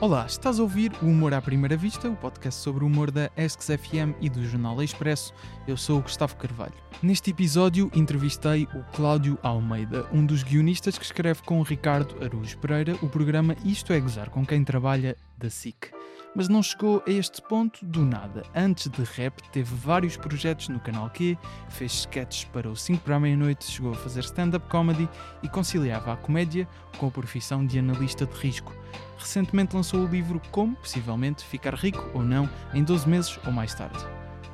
Olá, estás a ouvir o Humor à Primeira Vista, o podcast sobre o humor da Esques FM e do Jornal Expresso. Eu sou o Gustavo Carvalho. Neste episódio entrevistei o Cláudio Almeida, um dos guionistas que escreve com o Ricardo Araújo Pereira o programa Isto é Gozar com quem trabalha da SIC. Mas não chegou a este ponto do nada. Antes de rap, teve vários projetos no canal Q, fez sketches para o 5 para a meia-noite, chegou a fazer stand-up comedy e conciliava a comédia com a profissão de analista de risco. Recentemente lançou o livro Como, possivelmente, ficar rico ou não em 12 meses ou mais tarde.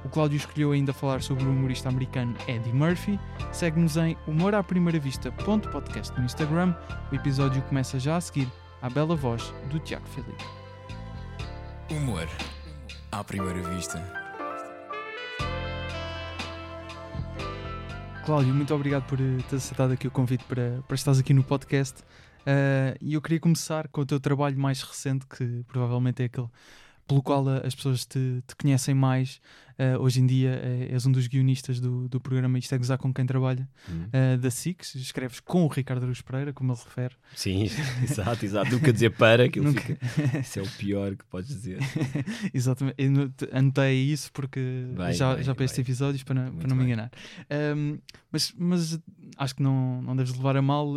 O Cláudio escolheu ainda falar sobre o humorista americano Eddie Murphy. Segue-nos em humoraprimeiravista.podcast no Instagram. O episódio começa já a seguir à bela voz do Tiago Felipe. Humor à primeira vista. Cláudio, muito obrigado por eh, ter aceitado aqui o convite para, para estares aqui no podcast. Uh, e eu queria começar com o teu trabalho mais recente, que provavelmente é aquele pelo qual as pessoas te, te conhecem mais. Uh, hoje em dia uh, és um dos guionistas do, do programa Isto é Gozar com quem trabalha, Uhum. uh, da SIC. Escreves com o Ricardo Aruz Pereira, como ele refere. Sim, exato, exato. Nunca dizer para, que ele Nunca. fica. Isso é o pior que podes dizer. Exatamente, eu anotei isso porque já, já para estes episódios para, não- para não me enganar. Um, mas, mas acho que não, não deves levar a mal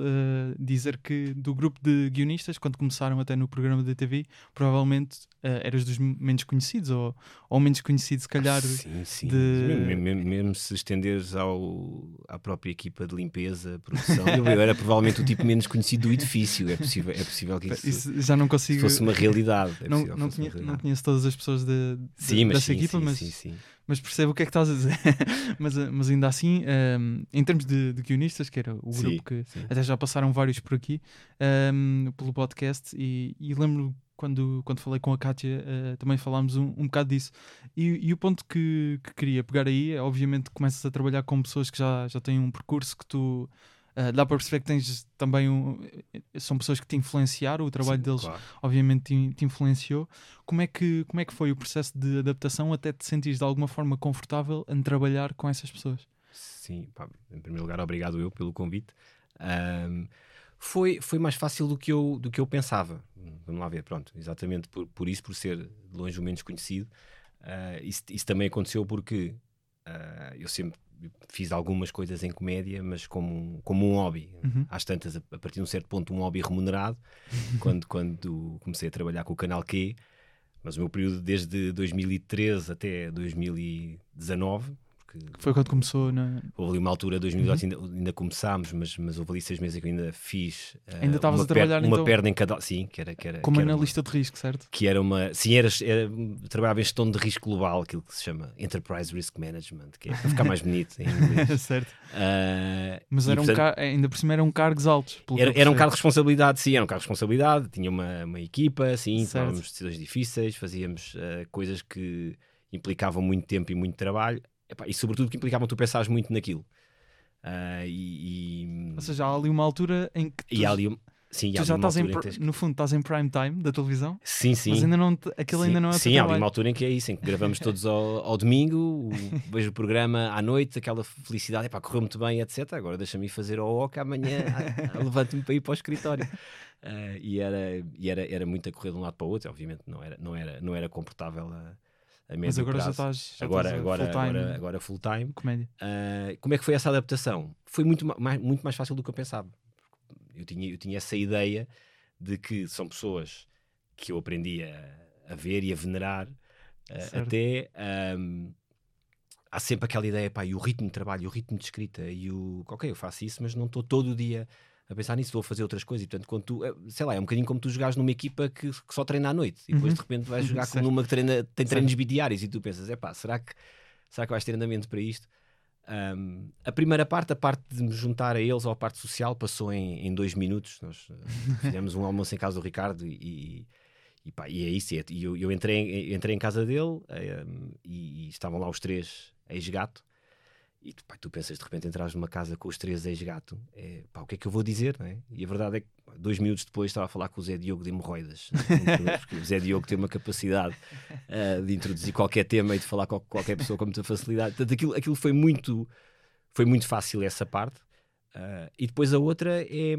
dizer que do grupo de guionistas, quando começaram até no programa da TV, provavelmente eras dos menos conhecidos ou, ou menos conhecido, se calhar. Sim, sim. de- Mesmo, mesmo- se estenderes ao, à própria equipa de limpeza, produção, eu, era provavelmente o tipo menos conhecido do edifício. É possível, é possível que isso, Isso já não consigo. fosse uma realidade. É não, não, conhe- não realidade. conheço todas as pessoas de, de- Sim, mas dessa sim, equipa, sim, mas, sim, mas percebo o que é que estás a dizer. mas, uh, mas ainda assim, um, em termos de, de guionistas, que era o grupo que até já passaram vários por aqui um, pelo podcast e, e lembro quando, quando falei com a Kátia uh, também falámos um, um bocado disso e, e o ponto que, que queria pegar aí é obviamente que começas a trabalhar com pessoas que já, já têm um percurso que tu uh, dá para perceber que tens também um, são pessoas que te influenciaram o trabalho Sim, deles claro. obviamente te, te influenciou como é, que, como é que foi o processo de adaptação até te sentires de alguma forma confortável em trabalhar com essas pessoas Sim, pá, em primeiro lugar, obrigado eu pelo convite. Ahm, foi, foi mais fácil do que, eu, do que eu pensava. Vamos lá ver, pronto, exatamente por, por isso, por ser de longe o menos conhecido. Ah, isso, isso também aconteceu porque ah, eu sempre fiz algumas coisas em comédia, mas como, um- como um hobby. Uhum. Às tantas, a, a partir de um certo ponto, um hobby remunerado, quando, quando comecei a trabalhar com o Canal Q. Mas o meu período desde 2013 até 2019, porque foi quando começou na, Houve ali uma altura, 2018, ainda, ainda começámos, mas, mas houve ali seis meses que eu ainda fiz. eh, Ainda estavas uma a trabalhar, per- uma então? perna em cada. Sim, que era. Que era como que era analista de risco certo? Uma, que era uma. Sim, era, era, trabalhava em gestão de risco global, aquilo que se chama Enterprise Risk Management, que é para ficar mais bonito em inglês. certo Ah, Mas e, eram portanto, car- ainda por cima eram cargos altos. era, era um cargo de responsabilidade, sim, era um cargo de responsabilidade. Tinha uma, uma equipa, sim, Certo. tomávamos decisões difíceis, fazíamos ah, coisas que implicavam muito tempo e muito trabalho, Epá, e sobretudo que implicavam tu pensares muito naquilo. Ah, e, e, Ou seja, há ali uma altura em que tu, ali, sim, tu já estás em, em no fundo, estás em prime time da televisão, Sim, sim. mas ainda não, aquilo sim, ainda não é Sim, há ali uma altura em que é isso, em que gravamos todos ao, ao domingo, o- vejo o programa à noite, aquela felicidade, epá, correu muito bem, etc. Agora deixa-me ir fazer ao OC amanhã, ah, levanto-me para ir para o escritório. Ah, e era, e era, era muito a correr de um lado para o outro, obviamente não era, não era, não era confortável a, a médio Mas agora já prazo. estás, já agora, estás agora, full-time agora, agora full time. comédia. Uh, como é que foi essa adaptação? Foi muito ma- mais, muito mais fácil do que eu pensava. Eu tinha, eu tinha essa ideia de que são pessoas que eu aprendi a, a ver e a venerar, uh, até um, há sempre aquela ideia, pá, e o ritmo de trabalho, e o ritmo de escrita, e o ok, eu faço isso, mas não estou todo o dia a pensar nisso, a fazer outras coisas, e portanto, quando tu, eh, sei lá, é um bocadinho como tu jogares numa equipa que, que só treina à noite, e depois Uhum. de repente vais jogar com numa que treina, tem Certo. treinos bidiários, e tu pensas, é pá, será que, será que vais ter andamento para isto? Um, a primeira parte, a parte de me juntar a eles ou a parte social, passou em, em dois minutos. Nós eh, fizemos um almoço em casa do Ricardo e, e, pá, e é isso. E é- e eu, eu entrei, entrei em casa dele um, e, e estavam lá os três ex-gato. E tu, pá, tu pensas de repente entrares numa casa com os três ex-gato, é, pá, o que é que eu vou dizer? Não é? E a verdade é que dois minutos depois estava a falar com o Zé Diogo de hemorroidas. porque o Zé Diogo tem uma capacidade uh, de introduzir qualquer tema e de falar com qualquer pessoa com muita facilidade. Portanto, aquilo, aquilo foi muito foi muito fácil essa parte. Uh, e depois a outra é,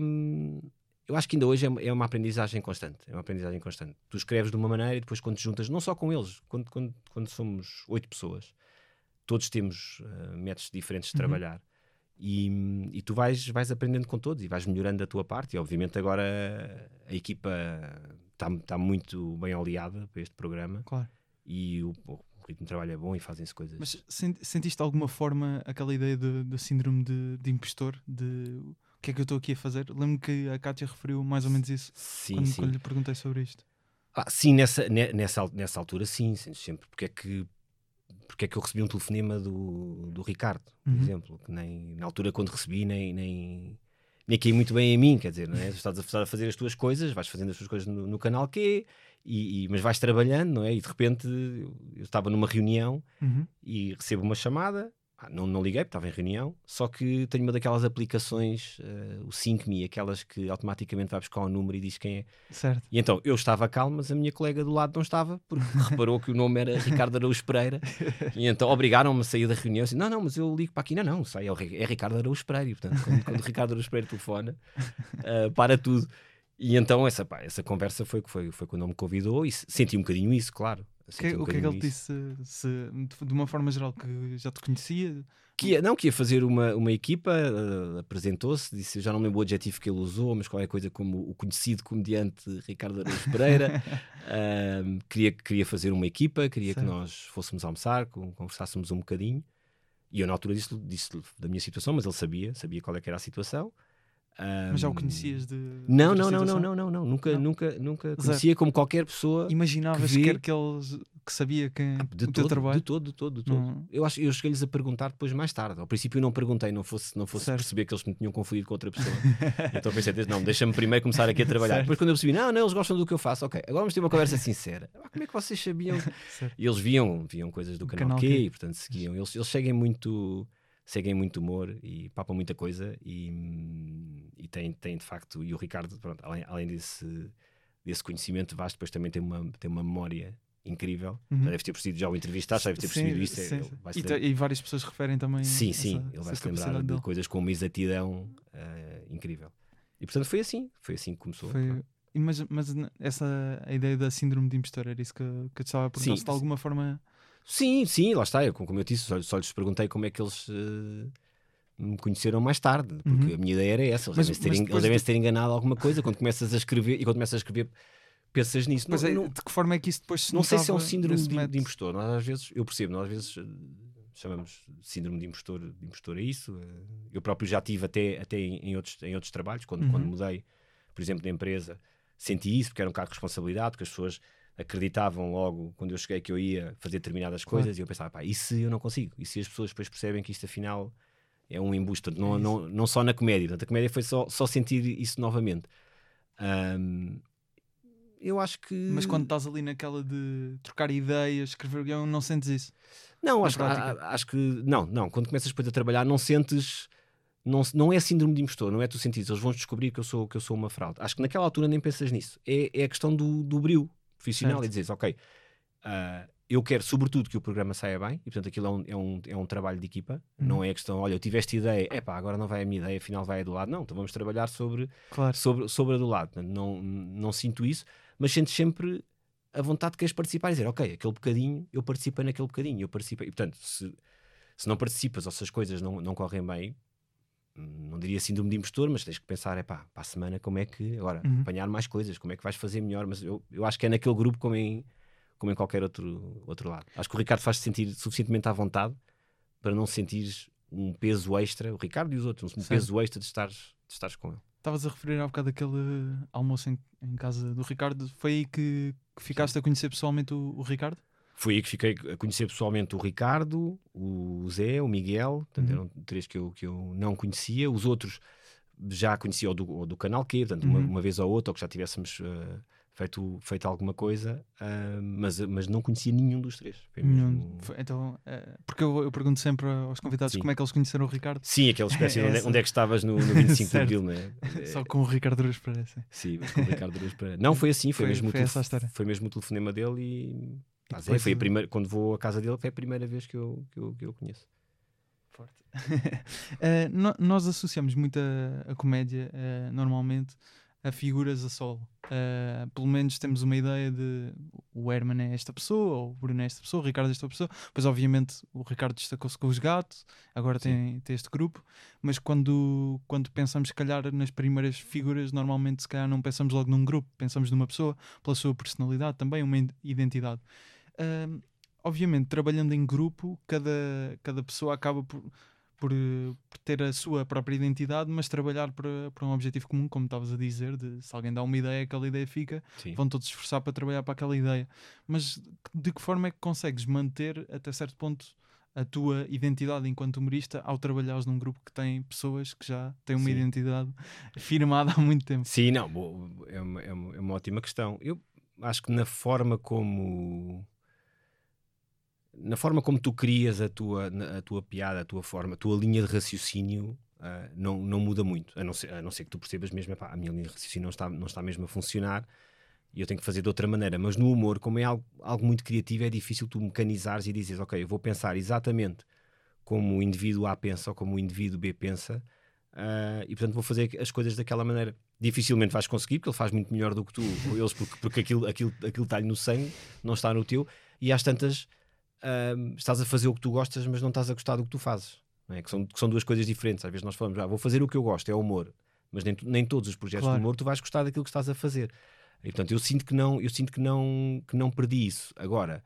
eu acho que ainda hoje é, é, uma aprendizagem constante. É uma aprendizagem constante. Tu escreves de uma maneira e depois quando te juntas, não só com eles, quando, quando, quando somos oito pessoas, todos temos uh, métodos diferentes de uhum. trabalhar. E, e, tu vais, vais aprendendo com todos e vais melhorando a tua parte. E obviamente agora a equipa está tá muito bem aliada para este programa. Claro. E o, o ritmo de trabalho é bom e fazem-se coisas. Mas sentiste de alguma forma aquela ideia do síndrome de, de impostor? De o que é que eu estou aqui a fazer? Lembro que a Kátia referiu mais ou menos isso sim, quando, sim. quando lhe perguntei sobre isto. Ah, sim, nessa, nessa, nessa altura, sim, sempre. Porque é que porque é que eu recebi um telefonema do, do Ricardo, por uhum. exemplo, que nem na altura quando recebi nem, nem, nem caí muito bem em mim, quer dizer, não é? estás a fazer as tuas coisas, vais fazendo as tuas coisas no, no canal Q, e, e, mas vais trabalhando, não é? E de repente eu estava numa reunião uhum. e recebo uma chamada ah, não, não liguei, porque estava em reunião, só que tenho uma daquelas aplicações, uh, o SyncMe, aquelas que automaticamente vai buscar o um número e diz quem é. Certo. E então eu estava calmo, mas a minha colega do lado não estava, porque reparou que o nome era Ricardo Araújo Pereira. e então obrigaram-me a sair da reunião assim: não, não, mas eu ligo para aqui, não, não, sai, é, é Ricardo Araújo Pereira. E portanto, quando, quando o Ricardo Araújo Pereira telefona, uh, para tudo. E então essa, pá, essa conversa foi, foi, foi quando me convidou e senti um bocadinho isso, claro. Que, um o que é que ele disse? Se, de uma forma geral, que já te conhecia? Que ia, não, que ia fazer uma, uma equipa, uh, apresentou-se, disse, já não lembro o adjetivo que ele usou, mas qualquer coisa como o conhecido comediante Ricardo Araújo Pereira. uh, queria, queria fazer uma equipa, queria certo. que nós fôssemos almoçar, conversássemos um bocadinho. E eu na altura disse-lhe disse da minha situação, mas ele sabia, sabia qual é era a situação. Um, Mas já o conhecias de. Não, não, não, não, não, não, não, Nunca, não. nunca, nunca conhecia como qualquer pessoa. Imaginavas que, vê... que eles que sabia que ah, de o todo, teu trabalho? De todo, de todo, de todo. Não. Eu, acho, eu cheguei-lhes a perguntar depois mais tarde. Ao princípio não perguntei, não fosse, não fosse perceber que eles me tinham confundido com outra pessoa. então pensei, não, deixa-me primeiro começar aqui a trabalhar. Certo. Depois quando eu percebi, não, não, eles gostam do que eu faço, ok, agora vamos ter uma conversa sincera. Ah, como é que vocês sabiam? e eles viam, viam coisas do canal, canal Q, e portanto seguiam. Eles, eles seguem muito seguem muito humor e papam muita coisa e, e tem, tem de facto, e o Ricardo, pronto, além, além desse, desse conhecimento vasto, depois também tem uma, tem uma memória incrível. Uhum. Já deve ter percebido, já o entrevistaste, já deve ter percebido isso. Sim, é, e, e, várias pessoas referem também. Sim, sim, essa, ele vai se lembrar de coisas com uma exatidão uh, incrível. E portanto foi assim, foi assim que começou. Foi, mas, mas essa a ideia da síndrome de impostor era isso que, que eu te estava a perguntar, sim, se de alguma forma Sim, sim, lá está. Eu, como eu disse, só, só lhes perguntei como é que eles uh, me conheceram mais tarde, porque uhum. a minha ideia era essa. Eles, mas, devem, eles devem se ter enganado alguma coisa quando começas a escrever e quando começas a escrever pensas nisso. Mas não, é, não, de que forma é que isso depois se Não sei se é um síndrome de, de, impostor. Nós, às vezes, eu percebo, nós às vezes uh, chamamos síndrome de impostor, de impostor a isso. Uh, eu próprio já tive até, até em, em, outros, em outros trabalhos, quando, uhum. quando mudei, por exemplo, de empresa, senti isso, porque era um cargo de responsabilidade, porque as pessoas acreditavam logo quando eu cheguei que eu ia fazer determinadas claro. coisas e eu pensava, pá, e se eu não consigo? E se as pessoas depois percebem que isto afinal é um embuste? Não, é não, não só na comédia, portanto, a comédia foi só, só sentir isso novamente. Um, eu acho que. Mas quando estás ali naquela de trocar ideias, escrever guião, não sentes isso? Não, acho, a, acho que. Não, não. Quando começas depois a trabalhar, não sentes. Não, não é síndrome de impostor, não é tu sentires, eles vão descobrir que eu sou, que eu sou uma fraude. Acho que naquela altura nem pensas nisso. É, é a questão do, do brilho profissional certo. e dizes, ok, uh, eu quero sobretudo que o programa saia bem, e portanto aquilo é um, é um, é um trabalho de equipa, uhum. não é a questão, olha, eu tive esta ideia, é pá, agora não vai a minha ideia, afinal vai a do lado, não, então vamos trabalhar sobre, claro. sobre, sobre a do lado, não, não sinto isso, mas sentes sempre a vontade de queres participar e dizer, ok, aquele bocadinho, eu participo naquele bocadinho, eu participo, e portanto, se, se não participas ou se as coisas não, não correm bem, não diria síndrome de impostor, mas tens que pensar, é pá, para a semana como é que, agora, uhum. apanhar mais coisas, como é que vais fazer melhor, mas eu, eu acho que é naquele grupo como em, como em qualquer outro, outro lado. Acho que o Ricardo faz-te sentir suficientemente à vontade para não sentires um peso extra, o Ricardo e os outros, um peso extra de estares, de estares com ele. Estavas a referir há bocado aquele almoço em, em, casa do Ricardo, foi aí que, que ficaste Sim. a conhecer pessoalmente o, o Ricardo? Foi aí que fiquei a conhecer pessoalmente o Ricardo, o Zé, o Miguel, portanto, uhum. eram três que eu, que eu não conhecia. Os outros já conhecia o do, do canal Q, portanto, uhum. uma, uma, vez ou outra, ou que já tivéssemos uh, feito, feito alguma coisa, uh, mas, mas não conhecia nenhum dos três. Mesmo... Então, uh, porque eu, eu, pergunto sempre aos convidados Sim. como é que eles conheceram o Ricardo. Sim, aquela espécie é de onde, é, onde, é que estavas no, no 25 de Abril, não é? Só com o Ricardo Ruz Pereira. Sim, mas com o Ricardo Ruz Pereira. Não, foi assim, foi, foi mesmo, foi, foi mesmo o telefonema dele e mas é, foi a primeira, quando vou à casa dele, foi a primeira vez que eu, que eu, que eu conheço. Forte. uh, no, nós associamos muito a, a comédia, uh, normalmente, a figuras a solo. Uh, pelo menos temos uma ideia de o Herman é esta pessoa, ou o Bruno é esta pessoa, o Ricardo é esta pessoa. Pois, obviamente, o Ricardo destacou-se com os gatos, agora tem, tem, este grupo. Mas quando, quando pensamos, se calhar, nas primeiras figuras, normalmente, se calhar, não pensamos logo num grupo, pensamos numa pessoa, pela sua personalidade também, uma identidade. Obviamente, trabalhando em grupo, cada, cada pessoa acaba por por, por, ter a sua própria identidade, mas trabalhar para, para um objetivo comum, como estavas a dizer, de se alguém dá uma ideia, aquela ideia fica, Sim. vão todos esforçar para trabalhar para aquela ideia. Mas de que forma é que consegues manter até certo ponto a tua identidade enquanto humorista ao trabalhares num grupo que tem pessoas que já têm uma Sim. identidade firmada há muito tempo? Sim, não, é uma, é uma, é uma ótima questão. Eu acho que na forma como na forma como tu crias a tua, a tua piada, a tua forma, a tua linha de raciocínio uh, não, não muda muito, a não, ser, a não ser que tu percebas mesmo, epá, a minha linha de raciocínio não está, não está mesmo a funcionar e eu tenho que fazer de outra maneira. Mas no humor, como é algo, algo muito criativo, é difícil tu mecanizares e dizes, ok, eu vou pensar exatamente como o indivíduo A pensa ou como o indivíduo B pensa uh, e portanto vou fazer as coisas daquela maneira. Dificilmente vais conseguir, porque ele faz muito melhor do que tu, ou eles, porque, porque aquilo, aquilo, aquilo está-lhe no sangue, não está no teu, e às tantas um, estás a fazer o que tu gostas, mas não estás a gostar do que tu fazes. É? Que, são, que são duas coisas diferentes. Às vezes nós falamos, ah, vou fazer o que eu gosto, é humor. Mas nem, nem todos os projetos claro. de humor tu vais gostar daquilo que estás a fazer. E, portanto, eu sinto que não, eu sinto que não, que não perdi isso. Agora,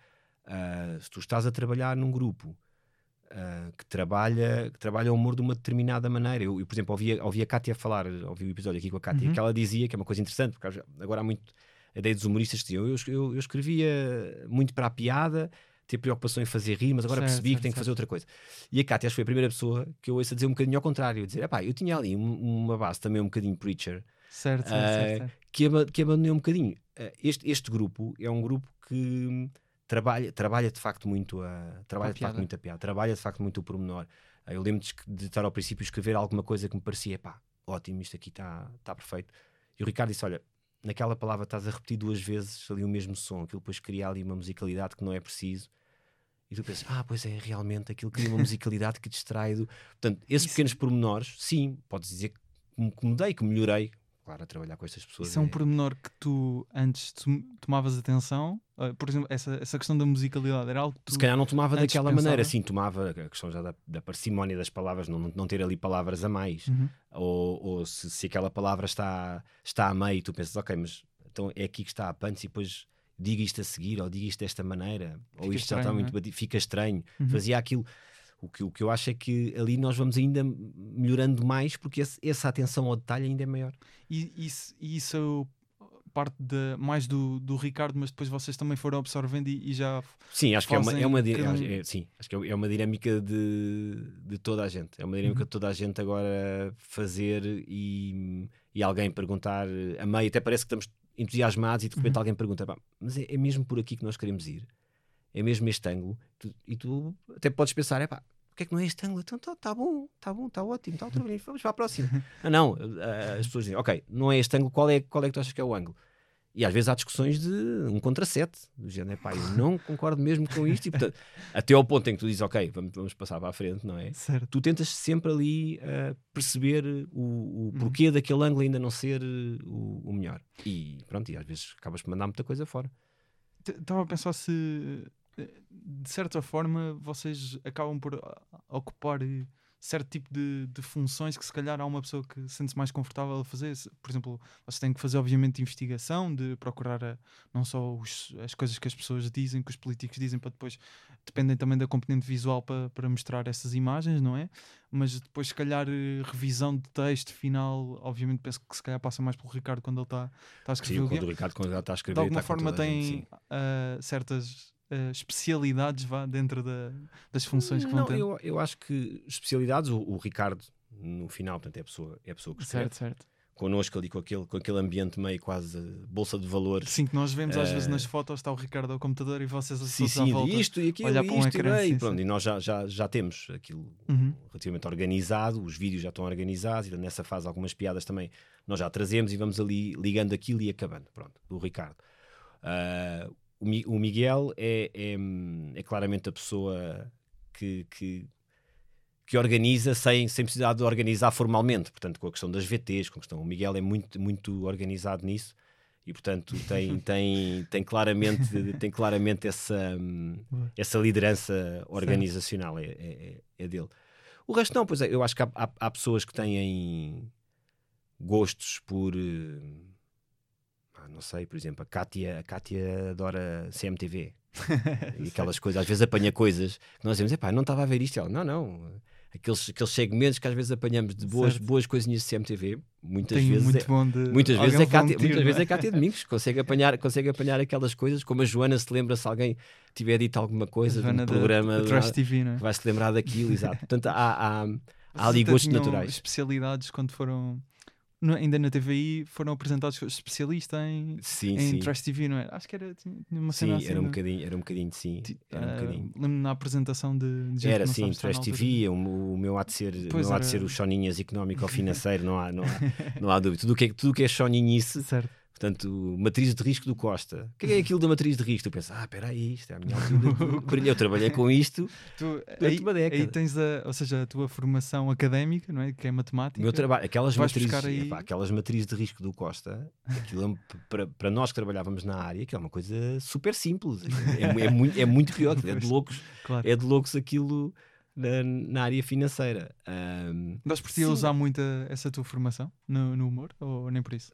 uh, se tu estás a trabalhar num grupo uh, que, trabalha, que trabalha o humor de uma determinada maneira, eu, eu por exemplo, ouvi, ouvi a Kátia falar, ouvi o episódio aqui com a Kátia, uhum. que ela dizia que é uma coisa interessante, porque agora há muito a ideia dos humoristas que diziam, eu, eu, eu escrevia muito para a piada ter preocupação em fazer rimas, agora certo, percebi certo, que tenho que fazer outra coisa. E a Cátia acho que foi a primeira pessoa que eu ouço a dizer um bocadinho ao contrário, dizer, pá, eu tinha ali um, uma base também um bocadinho preacher, certo, uh, certo, Que, que abandonei um bocadinho. Uh, este, este grupo é um grupo que trabalha, trabalha de facto muito a, trabalha a de facto muito a piada, trabalha de facto muito o pormenor. Uh, eu lembro de, estar ao princípio escrever alguma coisa que me parecia, pá, ótimo, isto aqui está tá perfeito. E o Ricardo disse, olha, naquela palavra estás a repetir duas vezes ali o mesmo som, aquilo depois cria ali uma musicalidade que não é preciso e tu pensas, ah, pois é, realmente aquilo cria uma musicalidade que distrai do. Portanto, esses Isso... pequenos pormenores, sim, podes dizer que, que mudei, que melhorei. Claro, a trabalhar com estas pessoas. Isso é, é um pormenor que tu antes tomavas atenção? Uh, por exemplo, essa, essa questão da musicalidade era algo que tu. Se calhar não tomava daquela pensava? maneira, sim, tomava a questão já da, da parcimónia das palavras, não, não ter ali palavras a mais. Uhum. Ou, ou se, se aquela palavra está, está a meio, tu pensas, ok, mas então é aqui que está a punch e depois diga isto a seguir, ou diga isto desta maneira, fica ou isto estranho, já está muito é? fica estranho. Uhum. Fazia aquilo. O que, o que eu acho é que ali nós vamos ainda melhorando mais porque esse, essa atenção ao detalhe ainda é maior. E isso, isso parte de, mais do, do Ricardo, mas depois vocês também foram absorvendo e, e já. Sim, acho que é uma, é uma, é, sim, acho que é, é uma dinâmica de, de toda a gente. É uma dinâmica uhum. de toda a gente agora fazer e, e alguém perguntar a meio, até parece que estamos entusiasmados e de repente uhum. alguém pergunta: mas é, é, mesmo por aqui que nós queremos ir? É mesmo este ângulo? Tu, e tu até podes pensar: é pá, que é que não é este ângulo? Então está tá bom, está bom, está ótimo, está outra vez, vamos para a próxima. ah, não, as pessoas dizem: ok, não é este ângulo, qual é, qual é que tu achas que é o ângulo? E às vezes há discussões de um contra sete, do género, pá, eu não concordo mesmo com isto, e portanto, até ao ponto em que tu dizes, ok, vamos, vamos passar para a frente, não é? Certo. Tu tentas sempre ali uh, perceber o, o uhum. porquê daquele ângulo ainda não ser o, o, melhor. E pronto, e às vezes acabas por mandar muita coisa fora. Estava a pensar se, eh, de certa forma, vocês acabam por ocupar certo tipo de, de, funções que se calhar há uma pessoa que se sente mais confortável a fazer. Por exemplo, você tem que fazer obviamente investigação, de procurar a, não só os, as coisas que as pessoas dizem, que os políticos dizem, para depois dependem também da componente visual para, para mostrar essas imagens, não é? Mas depois se calhar eh, revisão de texto final, obviamente penso que se calhar passa mais pelo Ricardo quando ele está, está a escrever. Sim, quando o Ricardo quando ele está a escrever. De alguma forma tem uh, certas uh, especialidades vá, dentro da, das funções que vão ter? Eu, eu acho que especialidades, o, o, Ricardo, no final, portanto, é a pessoa, é a pessoa que escreve. Certo, certo. Connosco ali com aquele, com aquele ambiente meio quase bolsa de valores. Sim, que nós vemos uh, às vezes nas fotos, está o Ricardo ao computador e vocês sim, sim, volta, isto e aquilo, olhar para um ecrã, e, sim, pronto, sim. e nós já, já, já temos aquilo uhum. relativamente organizado, os vídeos já estão organizados e nessa fase algumas piadas também nós já trazemos e vamos ali ligando aquilo e acabando. Pronto, o Ricardo. Uh, o, Miguel é, é, é, claramente a pessoa que, que, que organiza sem, sem precisar de organizar formalmente. Portanto, com a questão das VTs, com a questão. O Miguel é muito, muito organizado nisso e, portanto, tem, tem, tem claramente, tem claramente essa, essa liderança organizacional. É, é, é, dele. O resto, não, pois é, eu acho que há, há, há pessoas que têm gostos por. Ah, não sei, por exemplo, a Kátia, a Kátia adora CMTV. e aquelas coisas, às vezes apanha coisas que nós dizemos, epá, não estava a ver isto. Ela, não, não aqueles, aqueles segmentos que às vezes apanhamos de boas, boas coisinhas de CMTV, muitas vezes muito é, bom de muitas vezes é Cátia, muitas é? vezes é Cátia Domingos, consegue apanhar, consegue apanhar aquelas coisas, como a Joana se lembra se alguém tiver dito alguma coisa de um programa da, da TV, não é? vai se lembrar daquilo, exato. Portanto, há, há, há ali gostos naturais. especialidades quando foram no, ainda na TVI foram apresentados especialista em, sim, em sim. Trash TV, não é? Acho que era tinha uma sim, cena assim. Era um, bocadinho, era um bocadinho, sim. Era um uh, bocadinho. Lembro-me na apresentação de, de Era sim, Trash TV, o, o, meu há de ser, pois meu há de ser o choninhas económico ou financeiro, não há, não há, não há dúvida. Tudo o que é, tudo que é choninhice. Certo Portanto, matriz de risco do Costa. O que é, é aquilo da matriz de risco? Tu pensas, ah, espera aí, isto é a minha altura. eu trabalhei com isto tu, aí, uma década. Aí tens a, ou seja, a tua formação académica, não é? Que é matemática. O meu trabalho, aquelas matrizes, aí... epá, aquelas matrizes de risco do Costa, aquilo é para, para nós que trabalhávamos na área, que é uma coisa super simples. É, é, muito, é muito pior, é de loucos. Claro. É de loucos aquilo na, na área financeira. Um, ti a usar muito essa tua formação no, no, humor ou nem por isso?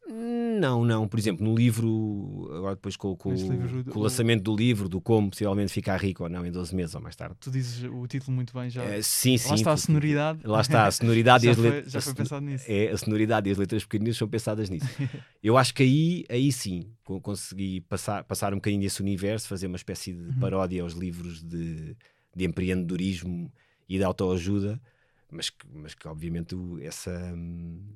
Não, não. Por exemplo, no livro, agora depois com, com, livro, com o lançamento do livro, do como possivelmente ficar rico ou não em 12 meses ou mais tarde. Tu dizes o título muito bem já. É, sim, sim. Lá está a sonoridade. Lá está a sonoridade já e as letras. Já foi pensado nisso. É, a sonoridade e as letras pequeninas são pensadas nisso. Eu acho que aí, aí sim consegui passar, passar um bocadinho desse universo, fazer uma espécie de uhum. paródia aos livros de, de empreendedorismo e de autoajuda, mas que, mas que obviamente essa,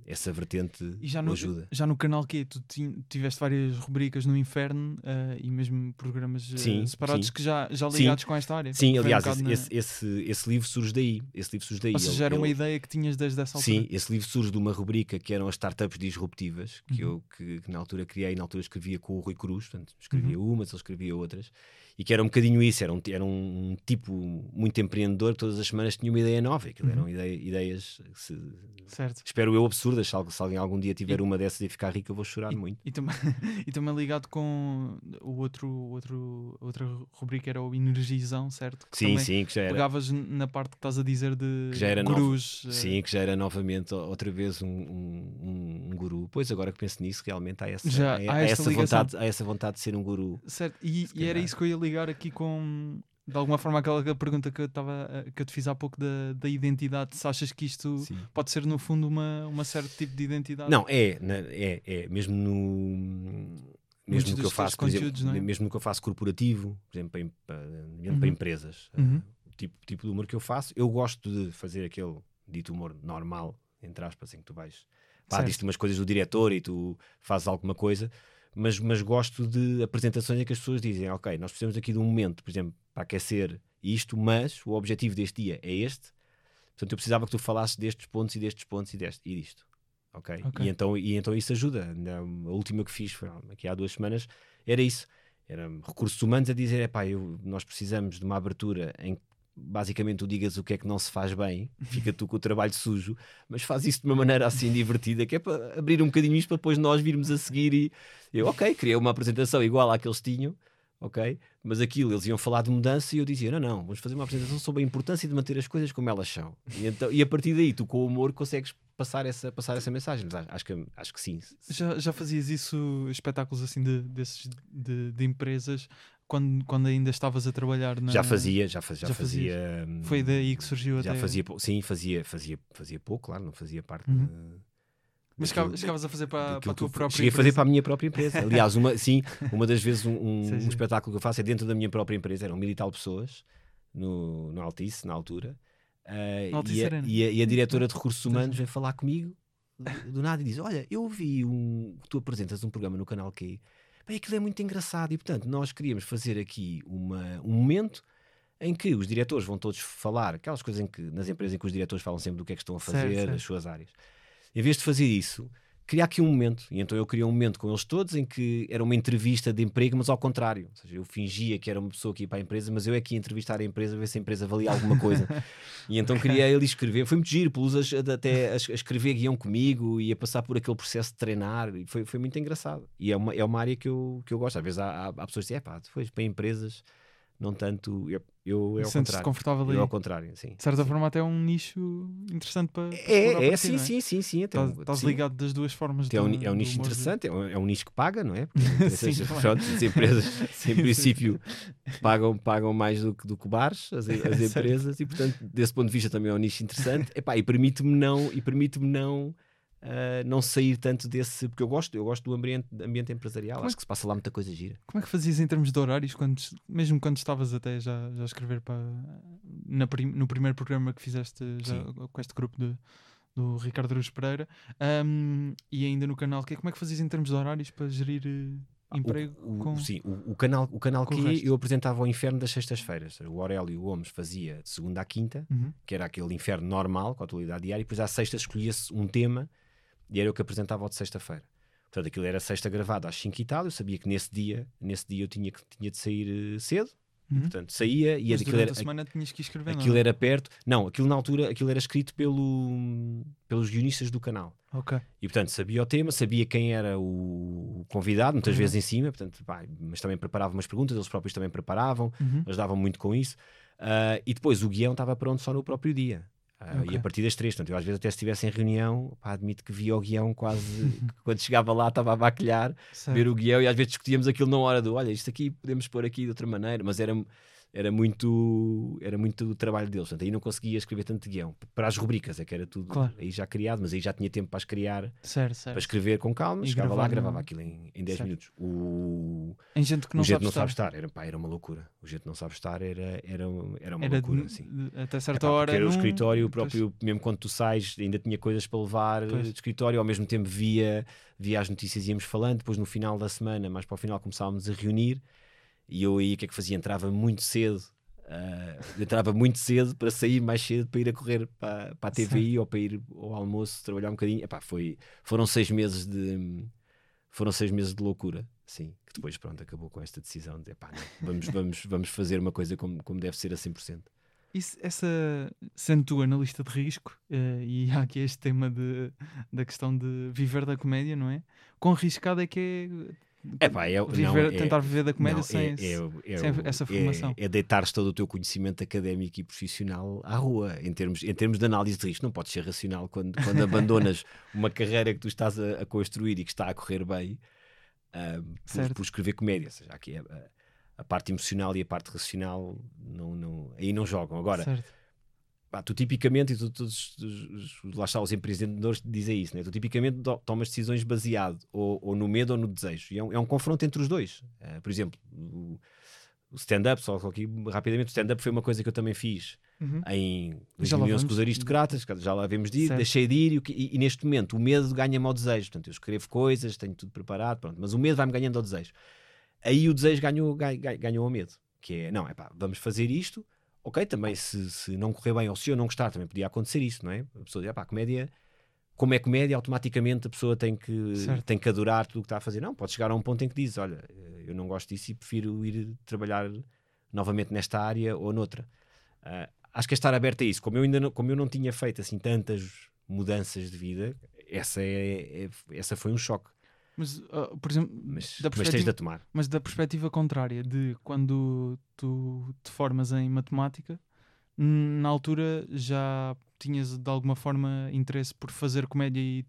essa vertente e já no, ajuda. Já no canal que tu tiveste várias rubricas no Inferno uh, e mesmo programas uh, sim, separados sim. que já, já ligados sim. com esta área. Sim, aliás, esse, na... esse, esse, esse, livro surge daí. Esse livro surge daí. Ou seja, era uma ideia que tinhas desde essa altura. Sim, esse livro surge de uma rubrica que eram as startups disruptivas, que uhum. eu que, que, na altura criei, na altura escrevia com o Rui Cruz, portanto, escrevia uhum. umas, ele escrevia outras e que era um bocadinho isso, era um, era um tipo muito empreendedor que todas as semanas tinha uma ideia nova, uhum. eram ideia, ideias se, certo. espero eu absurdas, se, se, alguém algum dia tiver e, uma dessas e ficar rico eu vou chorar e, muito. E, também, e também ligado com o outro, outro outra rubrica era o Energizão, certo? Que sim, sim, que já era. Pegavas na parte que estás a dizer de que já era gurus. Novo, sim, que já era novamente outra vez um, um, um, guru. Pois agora que penso nisso, realmente há essa, já, há, há, há essa, vontade, há essa vontade de ser um guru. Certo, e, e era isso que eu ia ligar aqui com de alguma forma aquela pergunta que eu, tava, que eu te fiz há pouco da, da identidade, se achas que isto Sim. pode ser no fundo uma, uma certo tipo de identidade? Não, é, é, é mesmo no mesmo no que eu faço, por exemplo, é? mesmo que eu faço corporativo, por exemplo, para, para, uhum. para empresas, uhum. uh, tipo, tipo de humor que eu faço, eu gosto de fazer aquele dito humor normal, entre aspas, em que tu vais, pá, diz-te umas coisas do diretor e tu fazes alguma coisa, mas, mas gosto de apresentações em que as pessoas dizem: Ok, nós precisamos aqui de um momento, por exemplo, para aquecer isto, mas o objetivo deste dia é este. Portanto, eu precisava que tu falasses destes pontos e destes pontos e, deste, e disto. Okay? ok? E, então, e então isso ajuda. A última que fiz, foi aqui há duas semanas, era isso. Era recursos humanos a dizer: pá, nós precisamos de uma abertura em que basicamente tu digas o que é que não se faz bem, fica tu com o trabalho sujo, mas faz isso de uma maneira assim divertida, que é para abrir um bocadinho isto para depois nós virmos a seguir e eu, ok, criei uma apresentação igual à que eles tinham, ok, mas aquilo eles iam falar de mudança e eu dizia, não, não, vamos fazer uma apresentação sobre a importância de manter as coisas como elas são. E, então, e a partir daí tu com o humor consegues passar essa, passar essa mensagem, mas acho que, acho que sim. Já, já fazias isso, espetáculos assim de, desses, de, de empresas quando, quando ainda estavas a trabalhar na... Já fazia, já, faz, já, já fazia. Foi daí que surgiu já até... fazia, sim, fazia, fazia, fazia pouco, claro, não fazia parte uhum. de... Mas daquilo, chegavas a fazer para, para a tua própria Cheguei a fazer para a minha própria empresa. Aliás, uma, sim, uma das vezes um, um, sim, sim. um, espetáculo que eu faço é dentro da minha própria empresa. Eram mil e tal pessoas no, no Altice, na altura. Uh, Altice e, a, e, a, e, a, diretora de recursos humanos vem falar comigo do, do nada e diz: Olha, eu vi um. Tu apresentas um programa no canal Q Bem, aquilo é muito engraçado e, portanto, nós queríamos fazer aqui uma, um momento em que os diretores vão todos falar, aquelas coisas em que, nas empresas em que os diretores falam sempre do que é que estão a fazer, certo, certo. as suas áreas. Em vez de fazer isso, criar aqui um momento. E então eu criei um momento com eles todos em que era uma entrevista de emprego, mas ao contrário. Ou seja, eu fingia que era uma pessoa que ia para a empresa, mas eu é que ia entrevistar a empresa, ver se a empresa valia alguma coisa. e então queria ele escrever. Foi muito giro, pelos até a, escrever guião comigo e a passar por aquele processo de treinar. E foi, foi muito engraçado. E é uma, é uma área que eu, que eu gosto. Às vezes há, há, há pessoas que dizem, é pá, depois para empresas não tanto. Eu, eu é ao contrário. confortável eu ao contrário, sim. De certa sim. forma, até é um nicho interessante para. para é, é, sim, ti, é? sim, sim, sim. Estás, estás ligado das duas formas. É um, é um nicho interessante, é um, é um nicho que paga, não é? sim, pronto, as empresas, sim, em princípio, pagam, pagam mais do que, do que bares, as, as empresas, e portanto, desse ponto de vista, também é um nicho interessante. Epá, e permite-me não. E permite-me não Uh, não sair tanto desse, porque eu gosto, eu gosto do ambiente, ambiente empresarial, Como acho é que se passa lá muita coisa gira. Como é que fazias em termos de horários, quando, mesmo quando estavas até já, já a escrever para, na no primeiro programa que fizeste já, com este grupo de, do Ricardo Aruz Pereira um, e ainda no canal, que, como é que fazias em termos de horários para gerir uh, emprego? O, o, com, sim, o, o, canal, o canal que eu apresentava ao inferno das sextas-feiras. O Aurélio Gomes fazia de segunda à quinta, uhum. que era aquele inferno normal, com a atualidade diária, e depois à sexta escolhia-se um tema e era eu que apresentava o de sexta-feira. Portanto, aquilo era sexta gravado às 5 e tal. Eu sabia que nesse dia, nesse dia eu tinha, que, tinha de sair uh, cedo. Uhum. portanto, saía e Mas aquilo era, a semana tinhas que escrever, aquilo não? era perto. Não, aquilo na altura aquilo era escrito pelo, pelos guionistas do canal. Ok. E portanto, sabia o tema, sabia quem era o convidado, muitas uhum. vezes em cima, portanto, pá, mas também preparava umas perguntas, eles próprios também preparavam, uhum. ajudavam muito com isso. Uh, e depois o guião estava pronto só no próprio dia. Uh, okay. E a partir das três, portanto, eu às vezes até se estivesse em reunião, pá, admito que via o guião quase, quando chegava lá estava a baquilhar, ver o guião e às vezes discutíamos aquilo na hora do, olha, isto aqui podemos pôr aqui de outra maneira, mas era era muito era muito o trabalho deles. Portanto, aí não conseguia escrever tanto guião. Para as rubricas é que era tudo claro. aí já criado, mas aí já tinha tempo para as criar, certo, certo. para escrever com calma. E chegava lá, gravava aquilo em, em 10 minutos. O, em gente que não, o sabe, não estar. sabe estar, era, pá, era uma loucura. O gente não sabe estar era, era, era uma era loucura. De, assim. até certa é, pá, hora. Era num... o escritório, próprio, mesmo quando tu sais, ainda tinha coisas para levar pois. de escritório, ao mesmo tempo via, via as notícias e íamos falando. Depois no final da semana, mais para o final, começávamos a reunir. E eu aí o que é que fazia? Entrava muito cedo Uh, entrava muito cedo para sair mais cedo para ir a correr para, para a TVI ou para ir ao almoço trabalhar um bocadinho. Epá, foi, foram seis meses de foram seis meses de loucura, sim, que depois pronto, acabou com esta decisão de epá, não, vamos, vamos, vamos fazer uma coisa como, como deve ser a 100%. Isso, essa, sendo tu analista de risco, uh, e há aqui este tema de, da questão de viver da comédia, não é? Quão arriscado é que é é pá, é, viver, não, é, tentar viver da comédia não, sem, é, é, sem essa formação. É, deitares todo o teu conhecimento académico e profissional à rua, em termos, em termos de análise de risco. Não podes ser racional quando, quando abandonas uma carreira que tu estás a, a, construir e que está a correr bem uh, por, por, escrever comédia. Ou seja, aqui a, a, parte emocional e a parte racional não, não, aí não jogam. Agora. Certo Pá, tu tipicamente, e tu, todos lá está, os empreendedores dizem isso, né? tu tipicamente tomas decisões baseado ou, ou, no medo ou no desejo. E é um, é um confronto entre os dois. Uh, por exemplo, o, o stand-up, só aqui rapidamente, o stand-up foi uma coisa que eu também fiz uhum. em 2011 com os aristocratas, já lá vemos de ir, certo. deixei de ir e, e, e, neste momento o medo ganha-me ao desejo. Portanto, eu escrevo coisas, tenho tudo preparado, pronto, mas o medo vai-me ganhando ao desejo. Aí o desejo ganhou, ganhou, ganhou ao medo, que é, não, é pá, vamos fazer isto ok, também se, se não correr bem ou se eu não gostar, também podia acontecer isso, não é? A pessoa diz, pá, comédia, como é comédia, automaticamente a pessoa tem que, tem que adorar tudo o que está a fazer. Não, pode chegar a um ponto em que diz, olha, eu não gosto disso e prefiro ir trabalhar novamente nesta área ou noutra. Uh, acho que é estar aberto a isso. Como eu ainda não, como eu não tinha feito assim tantas mudanças de vida, essa, é, é essa foi um choque. Mas, uh, por exemplo, mas, da mas tens de tomar. Mas da perspectiva contrária, de quando tu te formas em matemática, na altura já tinhas de alguma forma interesse por fazer comédia e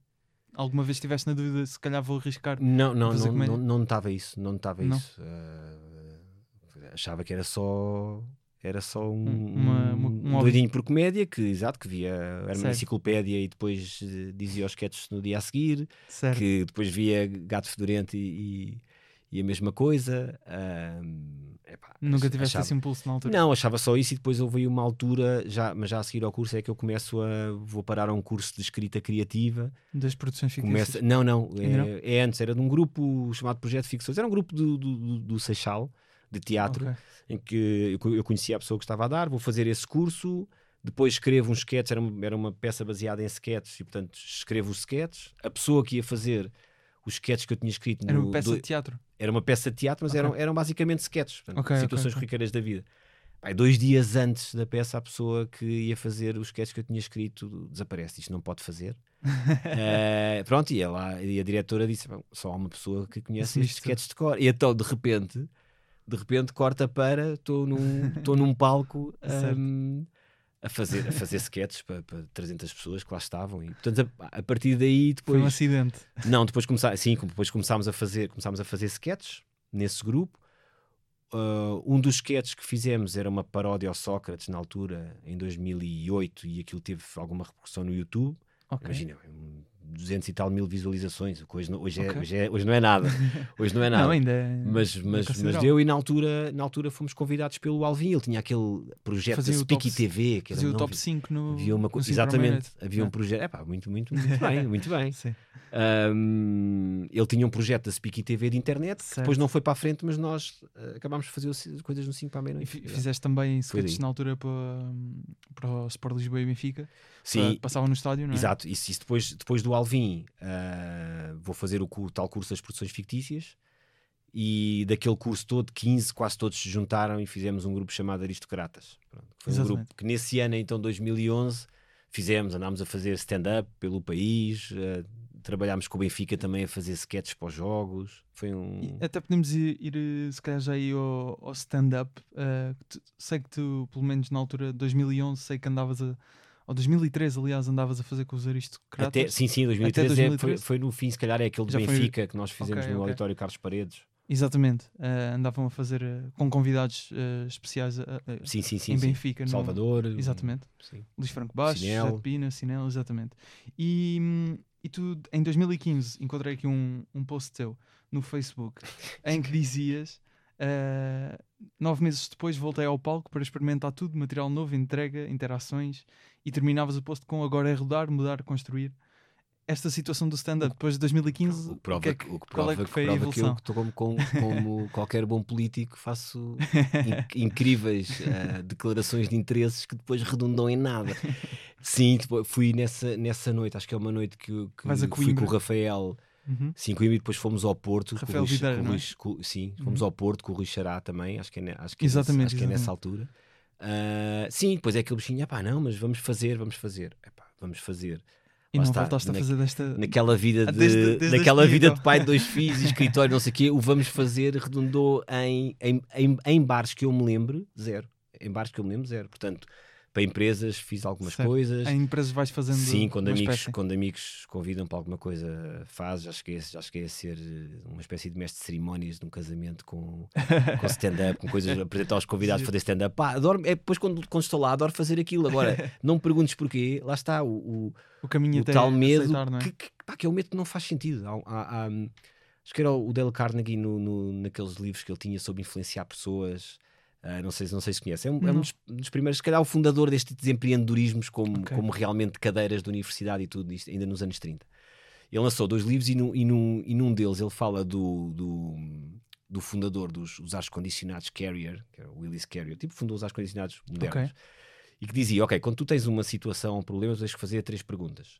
alguma vez estiveste na dúvida se calhar vou arriscar? Não, não, não, não, não estava isso, não estava isso. Uh, achava que era só era só um, uma, uma, um, um doidinho por comédia que, exato, que via, era uma enciclopédia e depois uh, dizia os sketches no dia a seguir, certo. que depois via Gato Fedorento e, e, e a mesma coisa. Uh, epá, Nunca tiveste achava, esse impulso na altura? Não, achava só isso e depois houve uma altura, já, mas já a seguir ao curso é que eu começo a, vou parar a um curso de escrita criativa. Das produções ficções? Não, não, é, é, antes, era de um grupo chamado Projeto Ficções, era um grupo do, do, do, do Seixal, de teatro, okay. em que eu conhecia a pessoa que estava a dar, vou fazer esse curso, Depois escrevo uns sketches, era uma, era uma peça baseada em sketches, e portanto escrevo os sketches. A pessoa que ia fazer os sketches que eu tinha escrito Era no uma peça do- de teatro. era uma peça de teatro, mas Ok. eram, eram basicamente sketches, portanto, Ok, ok, situações ok. corriqueiras da vida. Pai, dois dias antes da peça, a pessoa que ia fazer os sketches que eu tinha escrito desaparece. Isto não pode fazer. Eh, pronto, e, ela, e a diretora disse: "Bom, só há uma pessoa que conhece estes sketches de cor. E então, de repente, de repente, corta para estou num, estou num palco hum, a fazer, a fazer sketches para, para 300 pessoas que lá estavam. E, portanto, a, a partir daí, Foi um depois. acidente. Não, depois começar, sim, depois começámos a fazer, começámos a fazer sketches nesse grupo. Uh, um dos sketches que fizemos era uma paródia ao Sócrates na altura, em 2008, e aquilo teve alguma repercussão no YouTube. Ok. Imagina, um 200 e tal mil visualizações. o que Hoje, não- hoje, é, Ok. hoje, é- hoje não é nada. Hoje não é nada. Não, ainda é Mas, mas, mas deu e na altura, na altura fomos convidados pelo Alvin. Ele tinha aquele projeto Fazia da Speaky TV. Que era Fazia o não top vi- 5 no. Havia uma no exatamente, havia um É. projeto, epá, muito, muito, muito bem, muito bem. Sim. Um, ele tinha um projeto da Speaky TV de internet que depois não foi para a frente, mas nós uh, acabámos de fazer o coisas no 5 para a E meia-noite. fi- fizeste também sketches na altura para, para o Sport Lisboa e Benfica. Sim, passavam no estádio, não é? exato. Isso, isso depois, depois do Alvin, uh, vou fazer o, cu- tal curso das produções fictícias. E daquele curso todo, 15, quase todos se juntaram e fizemos um grupo chamado Aristocratas. Pronto, foi um Exatamente. grupo que nesse ano, então 2011, fizemos, andámos a fazer stand-up pelo país, uh, trabalhámos com o Benfica também a fazer sketches para os jogos. Foi um. E Até podemos ir, ir, eh, se calhar já aí ao, ao stand-up. tu- sei que tu, pelo menos na altura de 2011, sei que andavas a. Ou 2013, aliás, andavas a fazer com os aristocratas. Até, sim, sim, 2013, Até é- 2013? foi, foi no fim, se calhar é aquele de Já foi- Benfica que nós fizemos Ok, no ok. auditório Carlos Paredes. Exatamente. eh, andavam a fazer eh, com convidados eh, especiais Sim, sim, sim. em. Benfica. no- Salvador. Exatamente. Sim. Luís Franco Baixo, de Pina, Cinel, exatamente. E, hum, e tu, em 2015, encontrei aqui um, um post teu no Facebook em que dizias: eh, nove meses depois voltei ao palco para experimentar tudo, material novo, entrega, interações, e terminavas o post com agora é rodar, mudar, construir. Esta situação do stand-up depois de 2015, O que prova, que é que, o que prova, é que que foi a que eu, evolução? que tô como, como, como qualquer bom político, faço in- incríveis eh, declarações de interesses que depois redundam em nada. Sim, tipo, fui nessa, nessa noite, acho que é uma noite que, eu- que fui com o. Rafael. Uhum. Sim, Coimbra e depois fomos ao Porto. Rafael Rui- Videira, com é? Rui- com- sim, fomos Uhum. ao Porto com o Rui Xará também, acho que é, acho que é, Exatamente, nesse- acho que é nessa altura. Ah, sim, depois é aquele bichinho, pá, não, mas vamos fazer, vamos fazer. Epá, vamos fazer. E não está, voltaste a na- fazer desta. Naquela vida de, desde- desde a naquela vida de pai de dois filhos e escritório, não sei o quê, o vamos fazer redundou em, em, em, em bares que eu me lembro, zero. Em bares que eu me lembro, zero. Portanto, para empresas fiz algumas Certo. coisas. Em empresas vais fazendo. Sim, quando amigos, espécie. quando amigos convidam para alguma coisa, faz, já cheguei, já cheguei a ser eh, uma espécie de mestre de cerimónias de um casamento com, com stand-up, com coisas, apresentar aos convidados fazer stand-up. Pá, adoro, é depois quando, quando estou lá, adoro fazer aquilo. Agora, não me perguntes porquê, lá está o, o, O caminho o tal medo aceitar, é? que, que, pá, que é o medo que não faz sentido. Há- há- há, hum, acho que era o Dale Carnegie no, no- naqueles livros que ele tinha sobre influenciar pessoas. Ah, não, sei, não sei se conhece. É um, é um dos, dos primeiros, se calhar, o fundador destes empreendedorismos como, Ok. como realmente cadeiras de universidade e tudo, isto, ainda nos anos 30. Ele lançou dois livros e, num- e e num deles ele fala do, do, do fundador dos os ar-condicionados Carrier, que é o Willis Carrier, tipo fundou os ar-condicionados modernos. Ok. E que dizia: Ok, quando tu tens uma situação, um problema, tens que fazer três perguntas.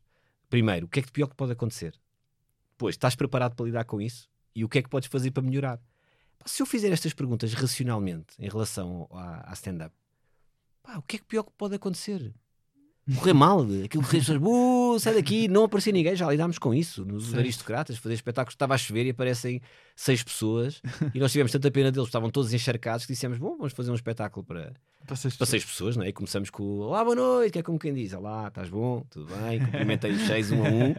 Primeiro, o que é que de pior que pode acontecer? Depois, estás preparado para lidar com isso? E o que é que podes fazer para melhorar? Se eu fizer estas perguntas racionalmente em relação à, à stand-up, o que é que pior que pode acontecer? Correr mal, aquilo que as pessoas, "Uh, sai daqui, não aparecer ninguém, já lidámos com isso, nos Certo. aristocratas, fazer espetáculos, estava a chover e aparecem seis pessoas e nós tivemos tanta pena deles, estavam todos encharcados que dissemos, bom, vamos fazer um espetáculo para, Para seis para pessoas. seis pessoas, não é? E começamos com Olá, boa noite, que é como quem diz, Olá, estás bom, tudo bem, cumprimentei os seis um a um,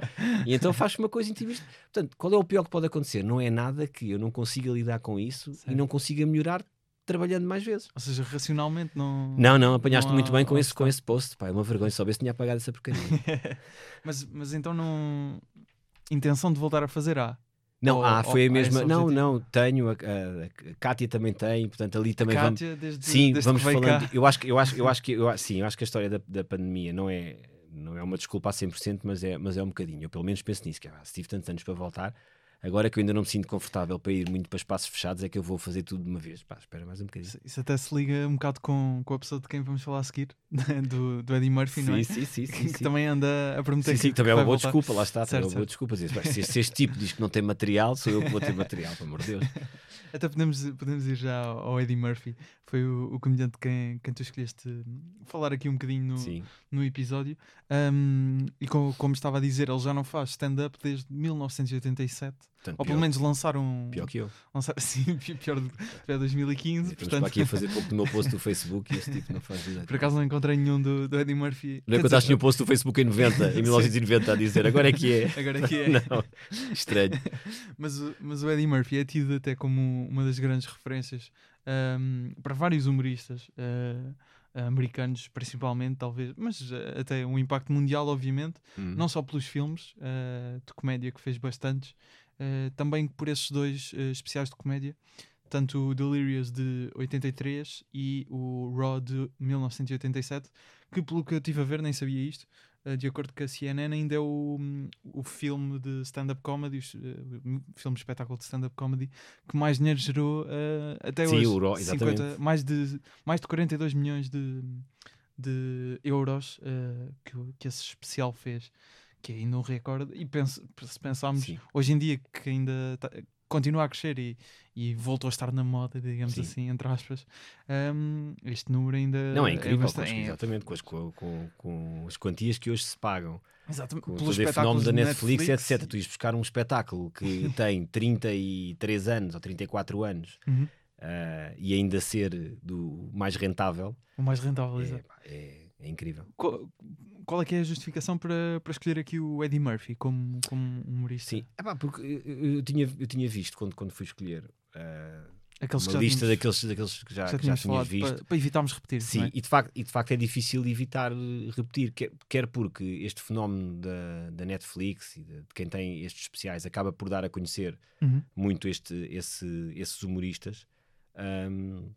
e então faz uma coisa intimista. Portanto, qual é o pior que pode acontecer? Não é nada que eu não consiga lidar com isso e Certo. não consiga melhorar trabalhando mais vezes. Ou seja, racionalmente não. Não, não, apanhaste Não há muito bem com esse, com esse post, pá, é uma vergonha, se soubesse tinha apagado essa porcaria. mas, mas então não. Intenção de voltar a fazer há. Não, Ou- ah, foi a mesma. esse Não, não, tenho, a, a, a Kátia também tem, portanto ali também vamos. Kátia, desde, Sim, desde vamos falando. cá. Eu acho que eu acho, eu acho que eu, sim, eu acho que a história da, da pandemia não é não é uma desculpa a 100%, mas é mas é um bocadinho. Eu pelo menos penso nisso, que ah, se tive tantos anos para voltar, Agora que eu ainda não me sinto confortável para ir muito para espaços fechados, é que eu vou fazer tudo de uma vez. Pá, espera mais um bocadinho. Isso, isso até se liga um bocado com, com a pessoa de quem vamos falar a seguir, do, do Eddie Murphy, sim, não é? Sim, sim, sim. que, sim. também anda a prometer sim, que, sim, também é uma boa voltar. desculpa, lá está, também é Certo, uma boa certo. desculpa. Se, se este tipo diz que não tem material, sou eu que vou ter material, pelo amor de Deus. Até podemos, podemos ir já ao ao Eddie Murphy, foi o, o comediante quem, quem tu escolheste falar aqui um bocadinho no, Sim, no episódio. Um, e co- como, estava a dizer, ele já não faz stand-up desde 1987, portanto, ou pelo pior, menos lançaram. pior que eu. lançaram sim, pi- pior do é 2015. Estamos portanto, aqui a fazer pouco do meu post do Facebook e este tipo não faz ideia. por acaso não encontrei nenhum do, do Eddie Murphy. Não é Quer que eu dizer, tinha um post do Facebook em 90, em 1990, a dizer agora é que é. Agora que é. Não, estranho. Mas, o- mas o Eddie Murphy é tido até como uma das grandes referências ahm, para vários humoristas ah, americanos, principalmente, talvez, mas ah, até um impacto mundial, obviamente, Hum. não só pelos filmes ah, de comédia que fez bastantes, ah, também por esses dois ah, especiais de comédia. Tanto o Delirious de 83 e o Raw de 1987, que pelo que eu estive a ver, nem sabia isto, Uh, de acordo com a CNN, ainda é o, o filme de stand-up comedy, uh, o filme de espetáculo de stand-up comedy que mais dinheiro gerou uh, até Sim, hoje. o Raw, exatamente. mais, de, mais de 42 milhões de, de euros uh, que, que esse especial fez, que é ainda um recorde. E penso, se pensarmos Sim. hoje em dia que ainda tá- continua a crescer e, e voltou a estar na moda, digamos Sim. assim, entre aspas, um, este número ainda Não, é incrível, com bastante- as- é- exatamente, com as, com, com- com as quantias que hoje se pagam, Exatamente, com pelos da de Netflix, etc. Tu ires buscar um espetáculo que tem 33 anos ou 34 anos Uhum. ah, e ainda ser do mais rentável, O mais rentável, é, exato. Pá, é- é incrível. Qual, qual é que é a justificação para, para escolher aqui o Eddie Murphy como, como humorista? Sim, Epá, porque eu, eu tinha, eu tinha visto quando, quando fui escolher ah, Aqueles uma lista tínhamos, daqueles, daqueles que já, já que já tínhamos tinha visto. para, para evitarmos repetir. Sim, é? e, de facto, e de facto é difícil evitar eh, repetir, quer, quer porque este fenómeno da, da Netflix e de, de quem tem estes especiais acaba por dar a conhecer Uhum. muito este, esse, esses humoristas, ahm,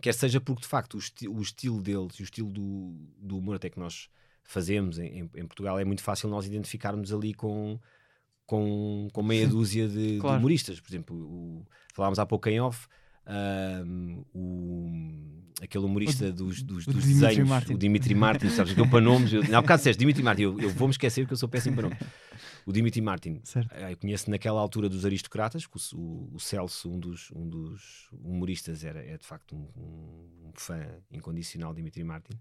quer seja porque de facto o, esti- o estilo deles e o estilo do, do humor até que nós fazemos em, em- em Portugal é muito fácil nós identificarmos ali com, com, com meia dúzia de, de claro. humoristas. Por exemplo, o, falámos há pouco em off. ahm, o, aquele humorista O- dos, dos, o dos Dimitri desenhos, Martin. o Dimitri Martin, sabes que eu para nomes, eu, não, há bocado disseste Dimitri Martin, eu, eu vou-me esquecer porque eu sou péssimo para nomes. O Dimitri Martin, Certo. ah, Eu conheço naquela altura dos aristocratas, o, o- o Celso, um dos, um dos humoristas, era, é de facto um, um fã incondicional de Dimitri Martin.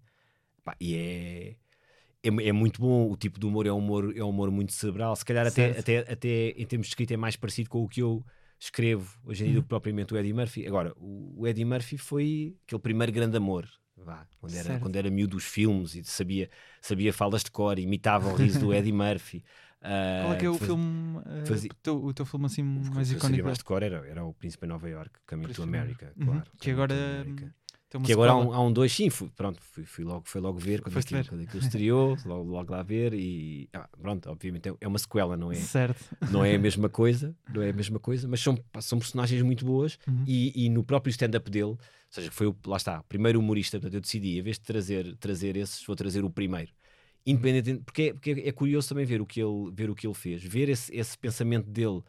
Pá, e é, é, é muito bom, o tipo de humor é um humor, é um humor muito cerebral. Se calhar até, até, até em termos de escrita é mais parecido com o que eu escrevo hoje em dia do que propriamente o Eddie Murphy. Agora, o, o Eddie Murphy foi aquele primeiro grande amor. Vá, quando, era, Certo. quando era miúdo dos filmes e sabia, sabia falas de cor, imitava o riso do Eddie Murphy. Qual é que é o faz- filme, eh, fazia- o, teu, o teu filme assim o mais icónico? mais de cor era, era o Príncipe em Nova York, Caminho to America, Uhum. claro. Que agora hum, Que agora há um, há um dois, sim, fui, pronto, fui, fui logo, fui logo ver quando aquilo, quando aquilo estreou, logo, logo lá ver e ah, pronto, obviamente é- é uma sequela, não é, Certo. não é a mesma coisa, não é a mesma coisa, mas são, são personagens muito boas Uhum. e, e no próprio stand-up dele, ou seja, foi o, lá está, primeiro humorista, portanto eu decidi, em vez de trazer, trazer esses, vou trazer o primeiro. Independente, porque, é, porque é curioso também ver o que ele, ver o que ele fez, ver esse, esse pensamento dele uh,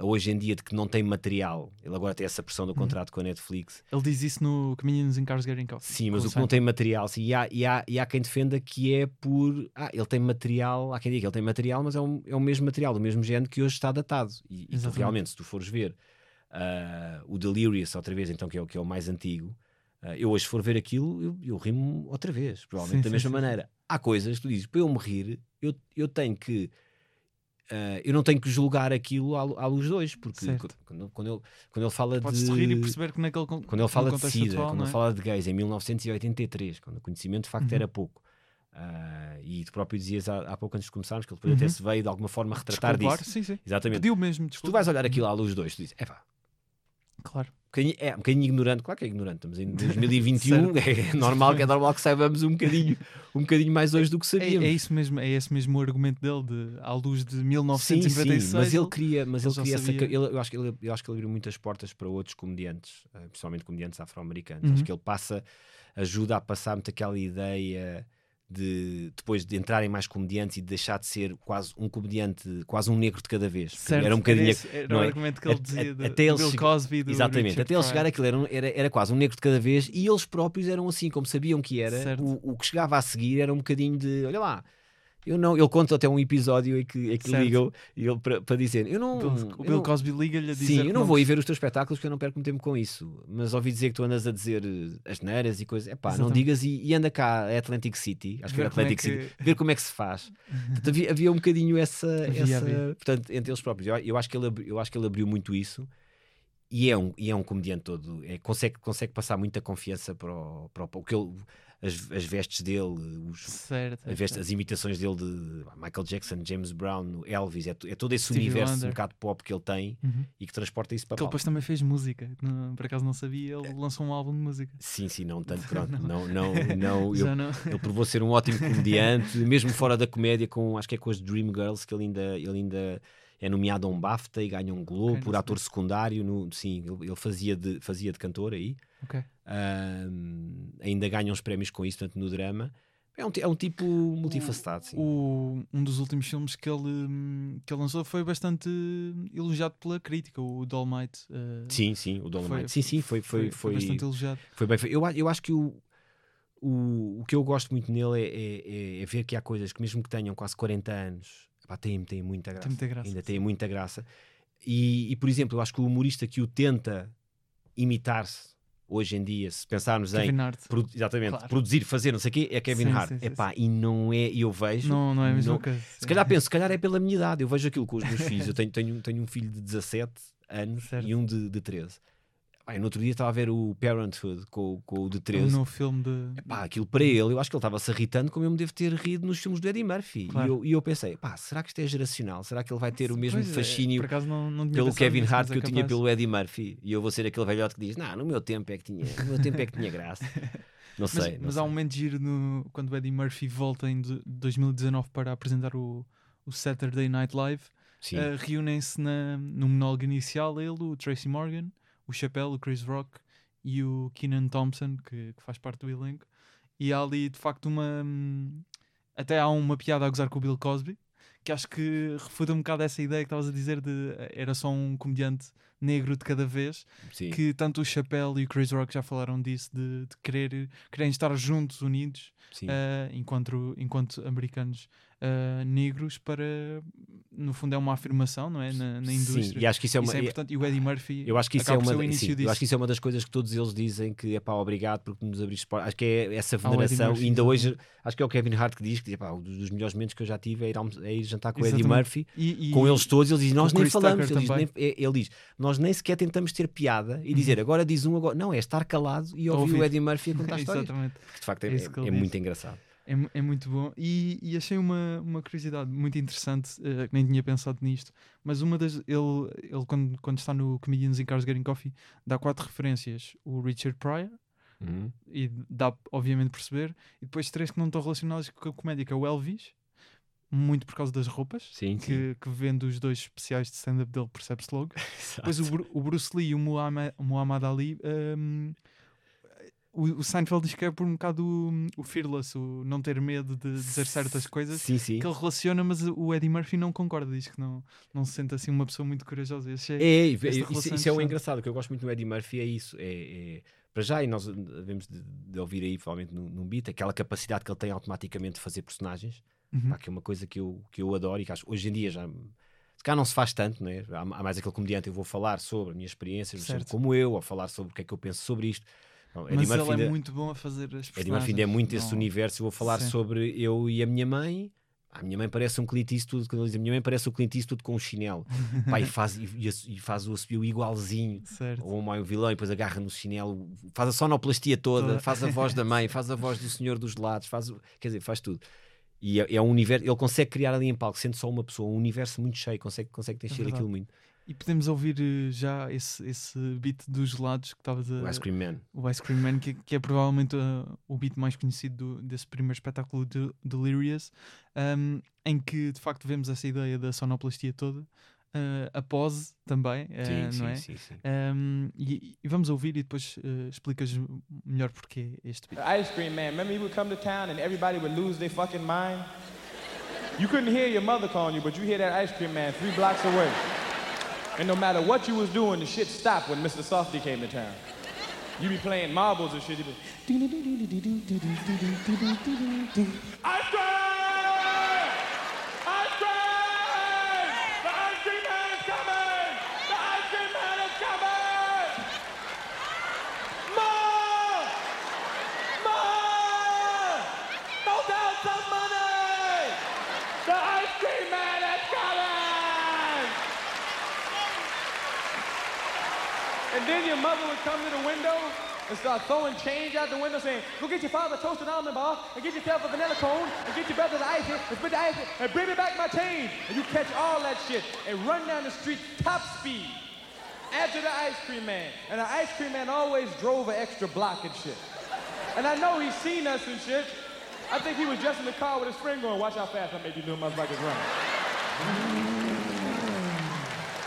hoje em dia de que não tem material. Ele agora tem essa pressão do contrato com a Netflix. Ele diz isso no Comedians in Cars Getting Coffee. Sim, mas o que não tem material, sim, e, há, e, há, e há quem defenda que é por. Ah, ele tem material, há quem diga que ele tem material, mas é, um, é o mesmo material, do mesmo género que hoje está datado. E, e realmente, se tu fores ver ah, o Delirious outra vez, então, que é o, que é o mais antigo, eu hoje for ver aquilo, eu, eu rimo outra vez, provavelmente Sim, da mesma sim, maneira. Há coisas que tu dizes, para eu me rir, eu, eu tenho que. ah, eu não tenho que julgar aquilo à, à luz de hoje, porque quando, quando, ele, quando ele fala Podes de. rir e perceber que naquele Quando ele fala de contexto SIDA, atual, quando não ele é? fala de gays em 1983, quando o conhecimento de facto Uhum. era pouco. Ah, e tu próprio dizias há, há pouco antes de começarmos que ele depois Uhum. até se veio de alguma forma retratar Desculpar, disso. sim, sim. Exatamente. Pediu mesmo, Se tu desculpa. vais olhar aquilo à luz de dois, tu dizes, é pá, Claro. Bocadinho, é um bocadinho ignorante, claro que é ignorante, estamos em 2021, é normal, que é normal que saibamos um bocadinho, um bocadinho mais hoje do que É, sabíamos. é isso mesmo, é esse mesmo o argumento dele de à luz de Sim, 1996. sim, mas ele queria, mas ele queria essa, ele, eu, acho que ele, eu acho que ele abriu muitas portas para outros comediantes, eh, principalmente comediantes afro-americanos. Uhum. Acho que ele passa, ajuda a passar muito aquela ideia de depois de entrarem mais comediantes e de deixar de ser quase um comediante, quase um negro de cada vez. Certo, era um bocadinho. esse- era não o é? argumento que ele dizia do, até ele Bill Cosby do Exatamente, Richard até ele chegar aquilo era, era, era quase um negro de cada vez e eles próprios eram assim, como sabiam que era, o, o que chegava a seguir era um bocadinho de olha lá. Eu não, ele conta até um episódio em que, em que ligam ele para, dizer: Eu não. O Bill, o eu Bill não- Cosby liga-lhe a dizer Sim, que eu não vou ir ver os teus espetáculos porque eu não perco muito tempo com isso. Mas ouvi dizer que tu andas a dizer eh, as neiras e coisas. É pá, não digas e, e anda cá a Atlantic City. Acho que Ver era como é Atlantic que- City. Ver como é que se faz. Portanto, havia, havia um bocadinho essa. Havia, essa havia. Portanto, entre eles próprios. Eu, eu acho que ele, eu acho que ele abriu muito isso. E é um, e é um comediante todo. É, consegue, consegue passar muita confiança para o, para o, o que ele. As, as vestes dele, os, Certo, as, imitações dele de Michael Jackson, James Brown, Elvis, é, é todo esse Stevie universo Wonder. um bocado pop que ele tem Uhum. e que transporta isso para Que ele depois também fez música. Não- por acaso não sabia, ele lançou um álbum de música. Sim, sim, não tanto, pronto. Não, não, não. eu- não. ele provou ser um ótimo comediante, mesmo fora da comédia, com, acho que é com as Dream Girls, que ele ainda, ele ainda é nomeado a um BAFTA e ganha um Globo Ok, por ator secundário. No, sim, ele, ele fazia, de, fazia de cantor aí. Ok. Ahm, ainda ganha uns prémios com isso, portanto, no drama. É um, é um tipo multifacetado. O, um dos últimos filmes que ele, que ele lançou foi bastante elogiado pela crítica, o Dolmite. eh, Sim, sim, o Dolomite. foi- sim, sim, foi, foi, foi, bastante elogiado. Foi bem feito. Eu, eu acho que o, o, o que eu gosto muito nele é, é- é- é ver que há coisas que, mesmo que tenham quase 40 anos, pá, têm, têm muita graça. Tem muita graça. Ainda têm muita graça. E, e, por exemplo, eu acho que o humorista que o tenta imitar-se hoje em dia, se pensarmos em. Kevin Hart. produ- exatamente, Claro. produzir, fazer, não sei o quê, é Kevin Sim, Hart. sim, sim, Epá, e não é, e eu vejo. Não, não é a mesma não-. Se calhar penso, se calhar é pela minha idade. Eu vejo aquilo com os meus filhos. Eu tenho, tenho, tenho um filho de 17 anos Certo. e um de, de 13. Pá, no outro dia estava a ver o Parenthood com, com o de O 13. novo filme de. Pá, aquilo para ele, eu acho que ele estava-se irritando como eu me devo ter rido nos filmes do Eddie Murphy. Claro. E, eu, e eu pensei, pá, será que isto é geracional? Será que ele vai ter o mesmo Pois é, fascínio acaso não, não tinha pelo Kevin Hart mas que é eu tinha capaz. pelo Eddie Murphy? E eu vou ser aquele velhote que diz, não, no meu tempo é que tinha, no meu tempo é que tinha graça. Não Mas, sei. não mas sei. há um momento giro no, quando o Eddie Murphy volta em de- 2019 para apresentar o, o Saturday Night Live. Uh, Reúnem-se no monólogo inicial ele, o Tracy Morgan, o Chappelle, o Chris Rock e o Keenan Thompson, que, que faz parte do elenco. E há ali de facto uma. hum, Até há uma piada a gozar com o Bill Cosby, que acho que refuta um bocado essa ideia que estavas a dizer de eh, era só um comediante negro de cada vez sim. que tanto o Chappelle e o Chris Rock já falaram disso, de, de querer, quererem estar juntos, unidos, eh, enquanto, enquanto americanos eh, negros, para, no fundo, é uma afirmação, não é? Na, na Sim, indústria. e acho que isso é uma. Isso é importante. E o Eddie Murphy Eu acho que isso é uma sim, eu disso. acho que isso é uma das coisas que todos eles dizem que é pá, obrigado porque nos abriste portas. Acho que é essa veneração. Murphy, ainda hoje, acho que é o Kevin Hart que diz que pá, um dos melhores momentos que eu já tive é ir, é ir jantar com o Eddie. Murphy, E- e- com eles todos. Ele diz: Nós nem Chris falamos. Ele diz, nem- ele diz: Nós nem sequer tentamos ter piada e dizer agora diz um, agora. Não, é estar calado e ouvir, Ouvir. o Eddie Murphy a contar histórias. Exatamente. Porque de facto é, É é- muito engraçado. É, é muito bom. E, e achei uma, uma curiosidade muito interessante, que nem tinha pensado nisto. Mas uma das. Ele, ele quando, quando está no Comedians in Cars Getting Coffee, dá quatro referências: o Richard Pryor, Uhum. e dá obviamente perceber, e depois três que não estão relacionados com a comédia, que é o Elvis, muito por causa das roupas. Sim, sim. Que, que vendo os dois especiais de stand-up dele, percebe-se logo. Depois o, o Bruce Lee e o Muhammad, Muhammad Ali. hum, o, o Seinfeld diz que é por um bocado o, o fearless, o não ter medo de dizer certas coisas Sim, sim. que ele relaciona, mas o Eddie Murphy não concorda, diz que não, não se sente assim uma pessoa muito corajosa. É, esta isso, isso é o interessante. engraçado. O que eu gosto muito do Eddie Murphy é isso. É, é- para já, e nós devemos de, de ouvir aí, provavelmente num, num beat, aquela capacidade que ele tem automaticamente de fazer personagens, Uhum. pá, que é uma coisa que eu, que eu adoro e que acho, hoje em dia já. Se calhar não se faz tanto, né? há, há mais aquele comediante. Eu vou falar sobre a minha experiência, como eu, ou falar sobre o que é que eu penso sobre isto. Não, Mas Murphy ele é ainda- muito bom a fazer as Eddie personagens. Murphy ainda é muito esse não- universo. Eu vou falar Sim. sobre eu e a minha mãe. A minha mãe parece um Clint Eastwood. Quando ele diz a minha mãe parece o Clint Eastwood com um chinelo. E, faz, e, e- faz o assobio igualzinho. Certo. Ou um vilão e depois agarra no chinelo, faz a sonoplastia toda, faz a voz da mãe, faz a voz do senhor dos lados, faz, quer dizer, faz tudo. E é, é um universo, ele consegue criar ali em palco, sendo só uma pessoa, um universo muito cheio, consegue, consegue encher É aquilo muito. E podemos ouvir eh, já esse, esse beat dos gelados que estavas a. O Ice Cream Man. o Ice Cream Man, que, que é provavelmente uh, o beat mais conhecido do- desse primeiro espetáculo de Delirious, um, em que de facto vemos essa ideia da sonoplastia toda. uh, a pose também, uh, Sim, não sim, é? sim, sim. Um, e, e vamos ouvir e depois uh, explicas melhor porque este beat. The ice cream man, remember he would come to town and everybody would lose their fucking mind? You couldn't hear your mother calling you, but you hear that ice cream man three blocks away. And no matter what you was doing, the shit stopped when Mr. Softy came to town. You be playing marbles and shit. You be ice cream! Ice cream! The ice cream man is coming! The ice cream man is coming! More! More! Throw down some money! The ice cream man is coming! And then your mother would come to the window and start throwing change out the window saying, go get your father a toasted almond bar and get yourself a vanilla cone and get your brother the ice and spit the ice and bring me back my change. And you catch all that shit and run down the street top speed after the ice cream man. And the ice cream man always drove an extra block and shit. And I know he's seen us and shit. I think he was just in the car with his friend going, watch how fast I make these little motherfuckers run.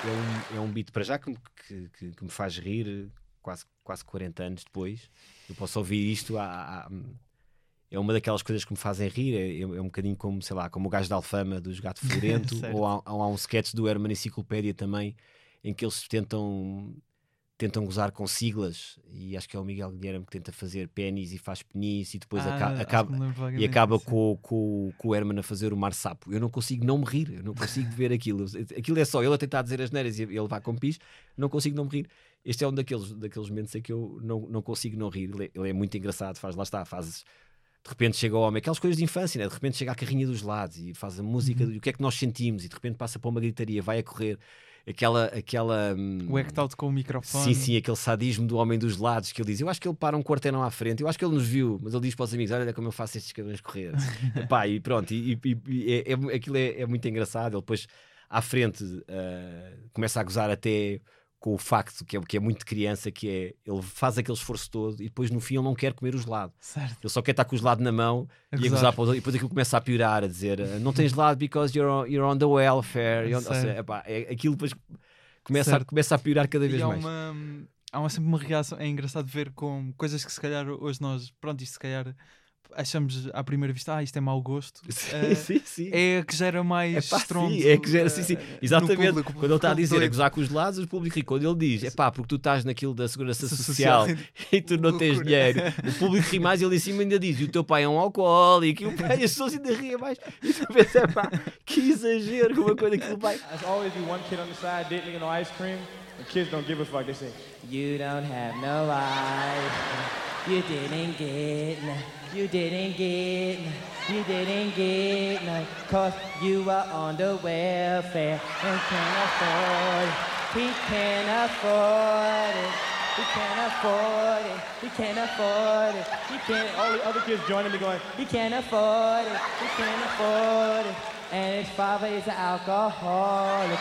É um, é um beat para já que, que- que me faz rir quase, quase 40 anos depois. Eu posso ouvir isto há- há- é uma daquelas coisas que me fazem rir. É, é um bocadinho como, sei lá, como o gajo da Alfama dos Gato Florento, ou há, há um sketch do Herman Enciclopédia também, em que eles tentam tentam gozar com siglas e acho que é o Miguel Guilherme que tenta fazer pênis e faz penis e depois Ah, aca- acaba, e acaba com, com, com o Herman a fazer o mar sapo. Eu não consigo não me rir, eu não consigo ver aquilo. Aquilo é só ele a tentar dizer as neiras e ele vai com pis, não consigo não me rir. Este é um daqueles, daqueles momentos em que eu não, não consigo não rir. Ele é, ele é muito engraçado, faz lá está, faz. De repente chega o homem, aquelas coisas de infância, né? de repente chega a carrinha dos lados e faz a música do o que é que nós sentimos, e de repente passa para uma gritaria, vai a correr, aquela. aquela hum, O act out com o microfone. Sim, sim, aquele sadismo do homem dos lados que ele diz. Eu acho que ele para um quarteirão à frente, eu acho que ele nos viu, mas ele diz para os amigos: Olha como eu faço estes cabelos correr. Epá, e pronto, e, e- e é, é- aquilo é, é muito engraçado. Ele depois à frente ah, começa a gozar até com o facto que é, que é muito criança, que é ele faz aquele esforço todo e depois no fim ele não quer comer o gelado. Certo. Ele só quer estar com o gelado na mão e gozar. para outros, e depois aquilo começa a piorar, a dizer ah, não tens gelado because you're on, you're on the welfare. You're on- ou seja, epá, é, aquilo depois começa a, começa a piorar cada E vez há mais. uma, há uma, sempre uma reação. É engraçado ver com coisas que se calhar hoje nós, pronto, isto se calhar achamos à primeira vista, ah, isto é mau gosto. Sim, Eh, sim, sim. É a que gera mais É pá, estrondo. sim, é que gera, sim, sim. Exatamente. público, quando ele está a dizer a doido. gozar com os lados, o público ri. Quando ele diz, é pá, porque tu estás naquilo da segurança So- social, social. e tu não tens dinheiro, o público ri mais e ele em cima ainda diz, e o teu pai é um alcoólico, e o pai, as pessoas ainda riem mais. E tu pensas, é pá, que exagero, como uma coisa que ele vai. There's always be one kid on the side dating no ice cream. The kids don't give a fuck. They say, You don't have no life. You didn't get. You didn't get none. You didn't get none. Cause you were on the welfare and can't afford it. He can't afford it. He can't afford it. He can't afford it. He can't. all the other kids joining me going, He can't afford it. He can't afford it. And his father is an alcoholic.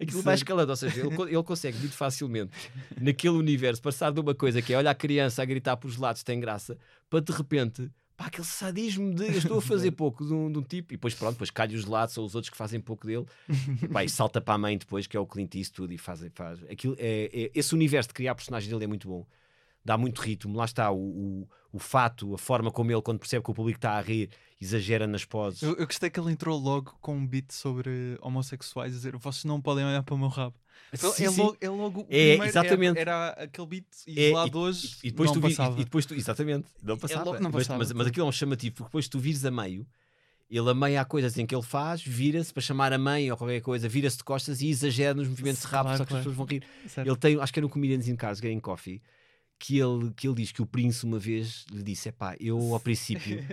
Aquilo vai escalando, ou seja, ele, ele consegue muito facilmente, naquele universo, passar de uma coisa que é olha a criança a gritar para os lados, tem graça, para de repente, pá, aquele sadismo de eu estou a fazer pouco de um, de um tipo, e depois pronto, depois calha os lados, são os outros que fazem pouco dele, e, pá, e salta para a mãe depois, que é o Clint Eastwood, e faz, faz. Aquilo, é, é- esse universo de criar personagens dele é muito bom. Dá muito ritmo, lá está o, o, o fato, a forma como ele, quando percebe que o público está a rir, exagera nas poses. Eu, eu gostei que ele entrou logo com um beat sobre homossexuais, a dizer vocês não podem olhar para o meu rabo. Sim, é, sim. logo, é logo o É, primeiro, exatamente. Era, era aquele beat e É, lá e- de hoje E, e depois não tu vi- passava. e, e depois tu, exatamente, não passava. logo- não mas, passava, mas, mas claro. aquilo é um chamativo, porque depois tu vires a meio, ele a meio há coisas em que ele faz, vira-se para chamar a mãe ou qualquer coisa, vira-se de costas e exagera nos movimentos de rabo, Claro, só que claro. as pessoas vão rir. Certo. Ele tem, acho que era no Comedians in Cars Getting Coffee, que ele, que ele diz que o Prince uma vez lhe disse: Epá, eu ao princípio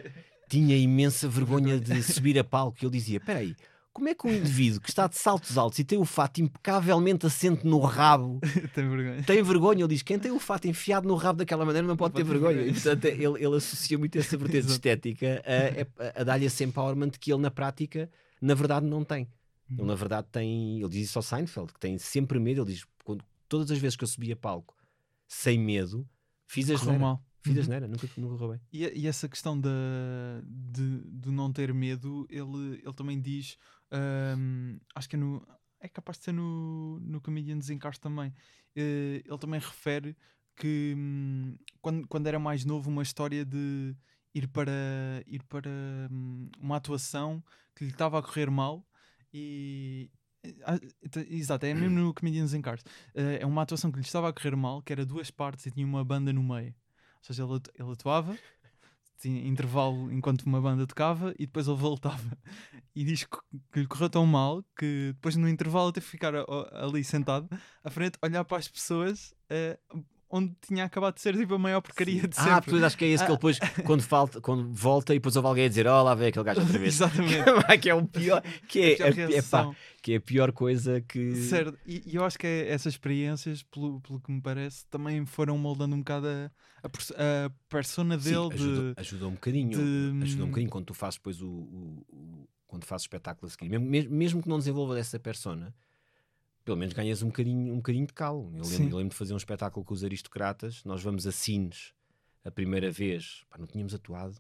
tinha imensa vergonha de subir a palco. E ele dizia: Peraí, como é que um indivíduo que está de saltos altos e tem o fato impecavelmente assente no rabo Tem vergonha. tem vergonha? Ele diz: Quem tem o fato enfiado no rabo daquela maneira não pode ter pode ter vergonha. vergonha. E, portanto, ele, ele associa muito essa vertente estética a, a, a dar-lhe esse empowerment que ele na prática, na verdade, não tem. Uhum. Ele, na verdade, tem. Ele diz isso ao Seinfeld, que tem sempre medo. Ele diz: quando, Todas as vezes que eu subi a palco sem medo, fiz a Correu mal. Fiz Uhum. geneira, nunca, nunca correu bem. E, e essa questão da, de, de não ter medo, ele, ele também diz Ahm, acho que é no. É capaz de ser no, no Comedians in Cars também. Eh, ele também refere que hum, quando, quando era mais novo, uma história de ir para, ir para hum, uma atuação que lhe estava a correr mal e. ah, t- Exato, é mesmo no Comedians in Cars. Eh, é uma atuação que lhe estava a correr mal, que era duas partes e tinha uma banda no meio. Ou seja, ele, ele atuava, tinha intervalo enquanto uma banda tocava e depois ele voltava. E diz que, lhe correu tão mal que depois no intervalo teve que ficar ali sentado à frente, olhar para as pessoas eh, onde tinha acabado de ser tipo a maior porcaria de sempre. Ah, pois acho que é esse que ele depois, quando, falta, quando volta e depois houve alguém a dizer: Oh, lá vem aquele gajo outra vez. Exatamente. que é o pior, que é, A a, pior é, pá, reação. que é a pior coisa que. Certo, e, e eu acho que é- essas experiências, pelo, pelo que me parece, também foram moldando um bocado a, a, a persona Sim, dele ajuda, de. ajuda um bocadinho. de- Ajuda um bocadinho quando tu fazes depois o. o- o- quando fazes espetáculo a seguir. Mesmo, mesmo, mesmo que não desenvolva essa persona, pelo menos ganhas um bocadinho, um bocadinho de calo. Eu lembro, eu lembro de fazer um espetáculo com os aristocratas. Nós vamos a Sines a primeira vez. Pá, não tínhamos atuado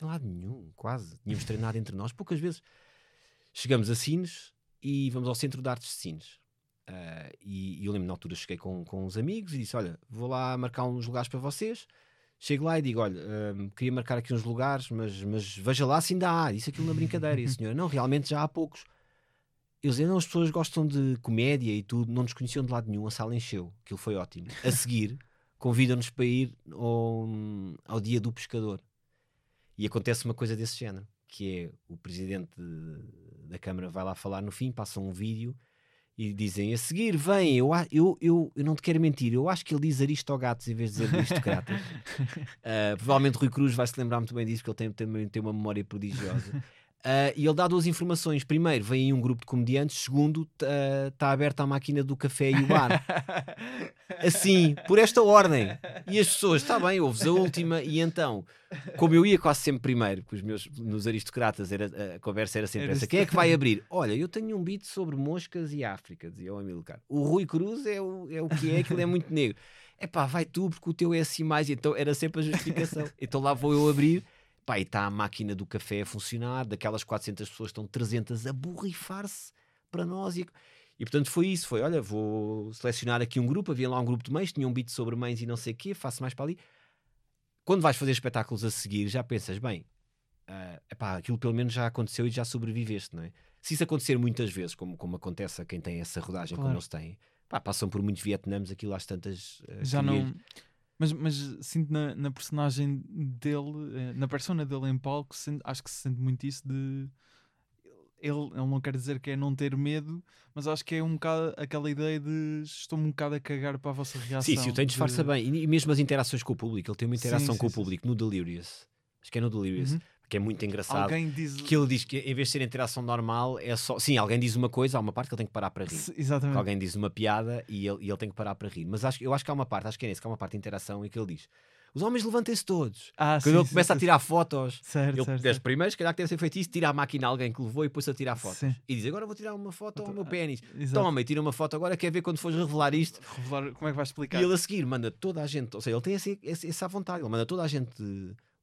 em lado nenhum, quase. Tínhamos treinado entre nós poucas vezes. Chegamos a Sines e vamos ao Centro de Artes de Sines. Ah, e, e eu lembro na altura cheguei com, com uns amigos e disse: Olha, vou lá marcar uns lugares para vocês. Chego lá e digo: Olha, hum, queria marcar aqui uns lugares, mas, mas veja lá se ainda há. Disse aquilo na brincadeira. E a senhora: Não, realmente já há poucos. Eu dizia: Não, as pessoas gostam de comédia e tudo, não nos conheciam de lado nenhum. A sala encheu, aquilo foi ótimo. A seguir, convidam-nos para ir ao, ao Dia do Pescador. E acontece uma coisa desse género: que é o presidente de- da Câmara vai lá falar no fim, passa um vídeo e dizem a seguir, vem, eu, eu, eu, eu não te quero mentir, eu acho que ele diz aristogatos em vez de dizer aristocratas. Ah, provavelmente Rui Cruz vai se lembrar muito bem disso, porque ele tem, também tem uma memória prodigiosa. Ah, e ele dá duas informações. Primeiro, vem aí um grupo de comediantes. Segundo, está aberta a máquina do café e o bar. Assim, por esta ordem. E as pessoas, está bem, ouves a última. E então, como eu ia quase sempre primeiro, com os meus, nos aristocratas, era, a conversa era sempre essa: quem é que vai abrir? Olha, eu tenho um beat sobre moscas e África, dizia o Amilcar. O Rui Cruz é o, é o que é, aquilo é muito negro. É pá, vai tu, porque o teu é assim mais. Então era sempre a justificação. Então lá vou eu abrir. Pá, e está a máquina do café a funcionar, daquelas 400 pessoas estão 300 a borrifar-se para nós. E, e portanto foi isso: foi olha, vou selecionar aqui um grupo. Havia lá um grupo de mães, tinha um beat sobre mães e não sei o quê, faço mais para ali. Quando vais fazer espetáculos a seguir, já pensas, bem, ah, epá, aquilo pelo menos já aconteceu e já sobreviveste, não é? Se isso acontecer muitas vezes, como, como acontece a quem tem essa rodagem, como Claro. eles têm, pá, passam por muitos vietnãs, aquilo às tantas. ah, Já não. Mas, mas sinto na, na personagem dele, eh, na persona dele em palco, sente- acho que se sente muito isso de. Ele, ele não quer dizer que é não ter medo, mas acho que é um bocado aquela ideia de estou-me um bocado a cagar para a vossa reação. Sim, sim, o tem disfarça de- bem. E, mesmo as interações com o público, ele tem uma Sim, interação sim, com o sim, público no Delirious. Acho que é no Delirious, Uhum. Que é muito engraçado. Alguém diz. Que ele diz que em vez de ser interação normal, é só. Sim, alguém diz uma coisa, há uma parte que ele tem que parar para rir. Se- Que Exatamente. alguém diz uma piada e ele, e ele tem que parar para rir. Mas acho, eu acho que há uma parte, acho que é nesse, que há uma parte de interação em que ele diz: Os homens levantem-se todos. Ah, Quando sim, ele sim, começa a sim, tirar fotos, Certo, ele certo, certo. primeiro, se calhar que deve ser feito isso, tira a máquina a alguém que levou e depois a tirar fotos. E diz: Agora vou tirar uma foto ao meu pênis. Exato. Toma, e tira uma foto agora, quer ver quando fores revelar isto. Revelar, como é que vais explicar? E ele a seguir manda toda a gente, ou seja, ele tem esse, essa vontade, ele manda toda a gente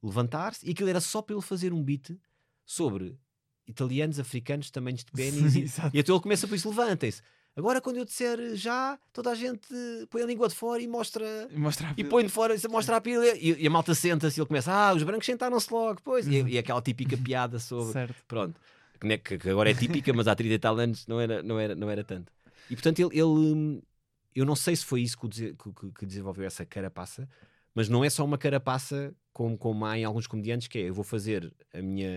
levantar-se e aquilo era só para ele fazer um beat sobre italianos, africanos, tamanhos de pênis. E, e então ele começa por isso: levantem-se. Agora, quando eu disser já, toda a gente põe a língua de fora e mostra. E mostrar a E põe de fora, e mostra a pila e, e a malta senta-se e ele começa, ah, os brancos sentaram-se logo, pois. E, e aquela típica piada sobre. Certo. Pronto. Que, né, que- agora é típica, mas há 30 e tal anos não era, não era, não era tanto. E portanto, ele, ele, eu não sei se foi isso que- que- que desenvolveu essa carapaça, mas não é só uma carapaça como, como há em alguns comediantes, que é eu vou fazer a minha,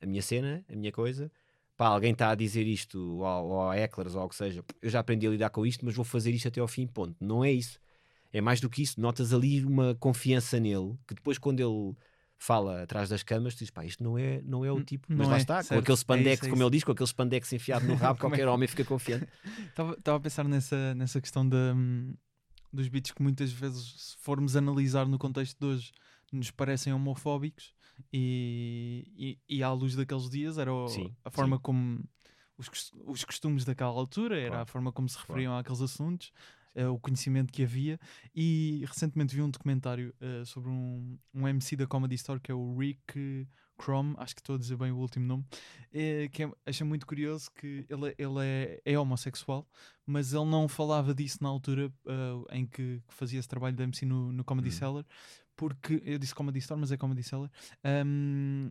a minha cena, a minha coisa. Pá, alguém está a dizer isto, ou, ou a Eclers, ou o que seja, eu já aprendi a lidar com isto, mas vou fazer isto até ao fim, ponto. Não é isso. É mais do que isso. Notas ali uma confiança nele, que depois, quando ele fala atrás das camas, tu dizes, pá, isto não é, não é o N- tipo. não Mas lá é, está, com certo. aquele É spandex, isso, é como ele diz, com aquele spandex enfiado no rabo, é qualquer que- homem fica confiante. Estava a pensar nessa, nessa questão da, hum, dos beats que muitas vezes, se formos analisar no contexto de hoje, nos parecem homofóbicos e, e, e à luz daqueles dias era o- Sim, a forma sim. como os, os costumes daquela altura, era Claro, a forma como se referiam àqueles assuntos, eh, o conhecimento que havia. E recentemente vi um documentário eh, sobre um, um MC da Comedy Store que é o Rick Chrome, acho que estou a dizer bem o último nome, eh, que é, acha muito curioso que ele, ele é, é homossexual, mas ele não falava disso na altura ah, em que, que fazia esse trabalho de MC no, no Comedy Hum. Cellar, porque eu disse Comedy Store, mas é Comedy Cellar. ahm,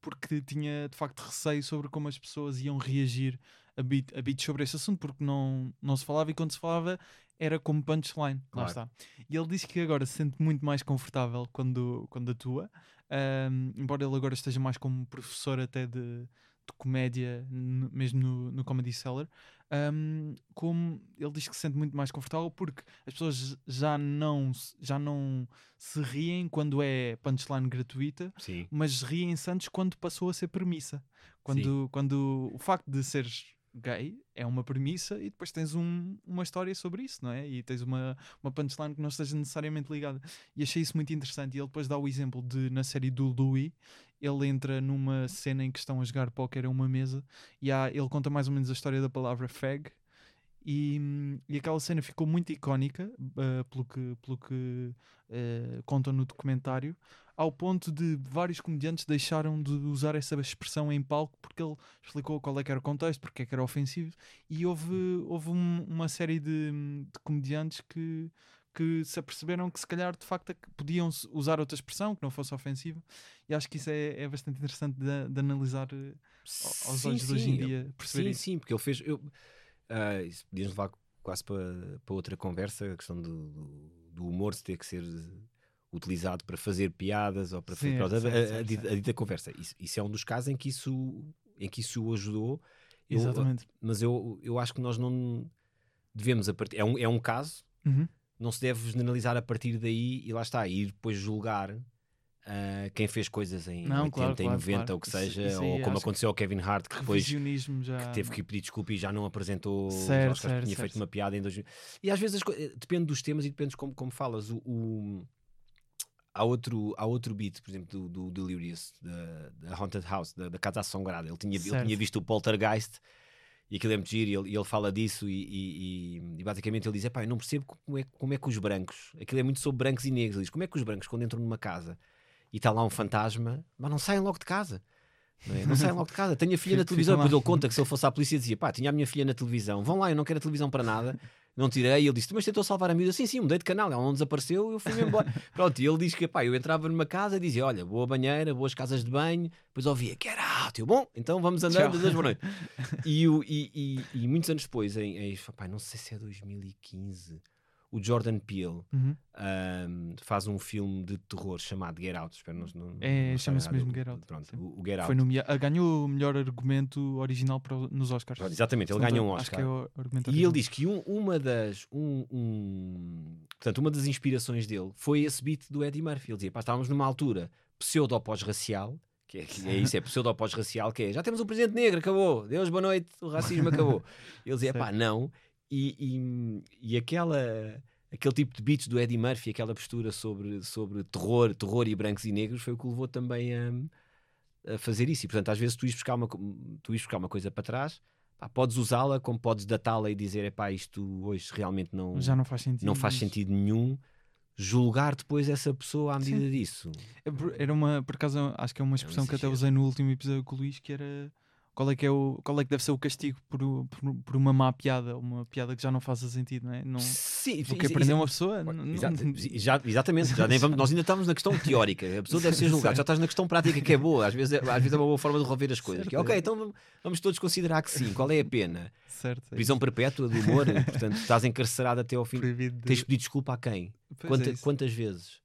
porque tinha de facto receio sobre como as pessoas iam reagir a beat, a beat sobre esse assunto, porque não, não se falava e quando se falava era como punchline. Lá Claro. está. E ele disse que agora se sente muito mais confortável quando, quando atua, ahm, embora ele agora esteja mais como professor até de, de comédia, n- mesmo no, no Comedy Cellar. ahm, como ele diz que se sente muito mais confortável porque as pessoas já não, se- já não se riem quando é punchline gratuita, Sim. mas riem-se antes quando passou a ser premissa. Quando, quando o facto de seres gay é uma premissa e depois tens um- uma história sobre isso, não é? E tens uma, uma punchline que não esteja necessariamente ligada. E achei isso muito interessante. E ele depois dá o exemplo de, na série do Louis, ele entra numa cena em que estão a jogar póquer a uma mesa e há, ele conta mais ou menos a história da palavra fag. E, e aquela cena ficou muito icónica, ah, pelo que, pelo que eh, contam no documentário, ao ponto de vários comediantes deixaram de usar essa expressão em palco porque ele explicou qual é que era o contexto, porque é que era ofensivo, e houve, houve um- uma série de, de comediantes que, que se aperceberam que se calhar de facto é podiam usar outra expressão que não fosse ofensiva, e acho que isso é, é bastante interessante de, de analisar eh, ao- aos Sim, olhos de hoje em sim, dia, perceber Sim, isso. sim, porque ele fez. Eu, ah, isso podíamos levar quase para, para outra conversa, a questão do, do, do humor se ter que ser utilizado para fazer piadas ou para fazer. Certo, pronto, a- a, dita- a dita conversa. Isso, isso é um dos casos em que isso, em que isso o ajudou. Eu- Exatamente. mas eu, eu acho que nós não devemos a partir. É um, é um caso, Uhum. Não se deve generalizar a partir daí e lá está, e depois julgar ah, quem fez coisas em Não, 80, claro, em claro, 90, claro. ou que Isso- seja, isso aí ou como aconteceu ao Kevin Hart, que depois já. que teve que pedir desculpa e já não apresentou os Certo, Oscars, certo, tinha certo. feito uma piada em 2000. E às vezes eh, depende dos temas e depende de como, como falas. O, o- há, outro, há outro beat, por exemplo, do, do Delirious, da, da Haunted House, da, da Casa Assombrada. Ele tinha, ele tinha visto o Poltergeist e aquilo é muito giro, e ele, e ele fala disso e, e- e- basicamente ele diz: "Epá, eu não percebo como é, como é que os brancos, aquilo é muito sobre brancos e negros. Ele diz: como é que os brancos, quando entram numa casa e está lá um fantasma, mas não saem logo de casa. Não, é? não saem logo de casa. Tenho a filha na televisão. Depois ele conta que se ele fosse à polícia dizia: pá, tinha a minha filha na televisão. Vão lá, eu não quero a televisão para nada. Não tirei. E ele disse: mas tentou salvar a miúda. Sim, sim, mudei de canal. Ela não desapareceu. Eu fui-me embora. Pronto, e ele diz que pá, eu entrava numa casa e dizia: olha, boa banheira, boas casas de banho. Depois ouvia: get out. Eu, bom, então vamos andando. Tchau. Deus, boa noite. E, e, e- e muitos anos depois, em, em pá, não sei se é 2015, o Jordan Peele Uhum. ahm, faz um filme de terror chamado Get Out. Espero não, não, É, chama-se mesmo Get Out, Pronto, sim. o, o Get Out. Foi nomea- ah, ganhou o melhor argumento original para nos Oscars. Pronto, exatamente, ele ganhou um Acho que Oscar. é E ele diz que um- uma das um, um- portanto, uma das inspirações dele foi esse beat do Eddie Murphy. Ele dizia, pá, estávamos numa altura pseudo-pós-racial, que é, que é isso, é pseudo-pós-racial, que é já temos um presidente negro, acabou, Deus, boa noite, o racismo acabou. Ele dizia, pá, não. E, e, e aquela, aquele tipo de beats do Eddie Murphy, aquela postura sobre, sobre terror, terror e brancos e negros, foi o que levou também a, a fazer isso. E portanto, às vezes tu ires buscar uma, tu ires buscar uma coisa para trás, pá, podes usá-la, como podes datá-la e dizer, é pá, isto hoje realmente não, Já não faz sentido. não faz sentido nenhum. Julgar depois essa pessoa à medida disso. É Era uma, por acaso, acho que é uma expressão que até usei no último episódio com o Luís, que era qual é que, é o, qual é que deve ser o castigo por, por, por uma má piada, uma piada que já não faça sentido, não é? Não, Sim, porque isso- prender isso- uma pessoa. não- já- exatamente, já nem vamos, nós ainda estamos na questão teórica, a pessoa deve ser julgada, já estás na questão prática que é boa, às vezes é, às vezes é uma boa forma de resolver as coisas. Que, é, ok, então vamos, todos considerar que sim, qual é a pena? Certo, é Prisão perpétua do humor, portanto estás encarcerado até ao fim. proibido de- Tens pedir desculpa a quem? É Quanta- quantas vezes?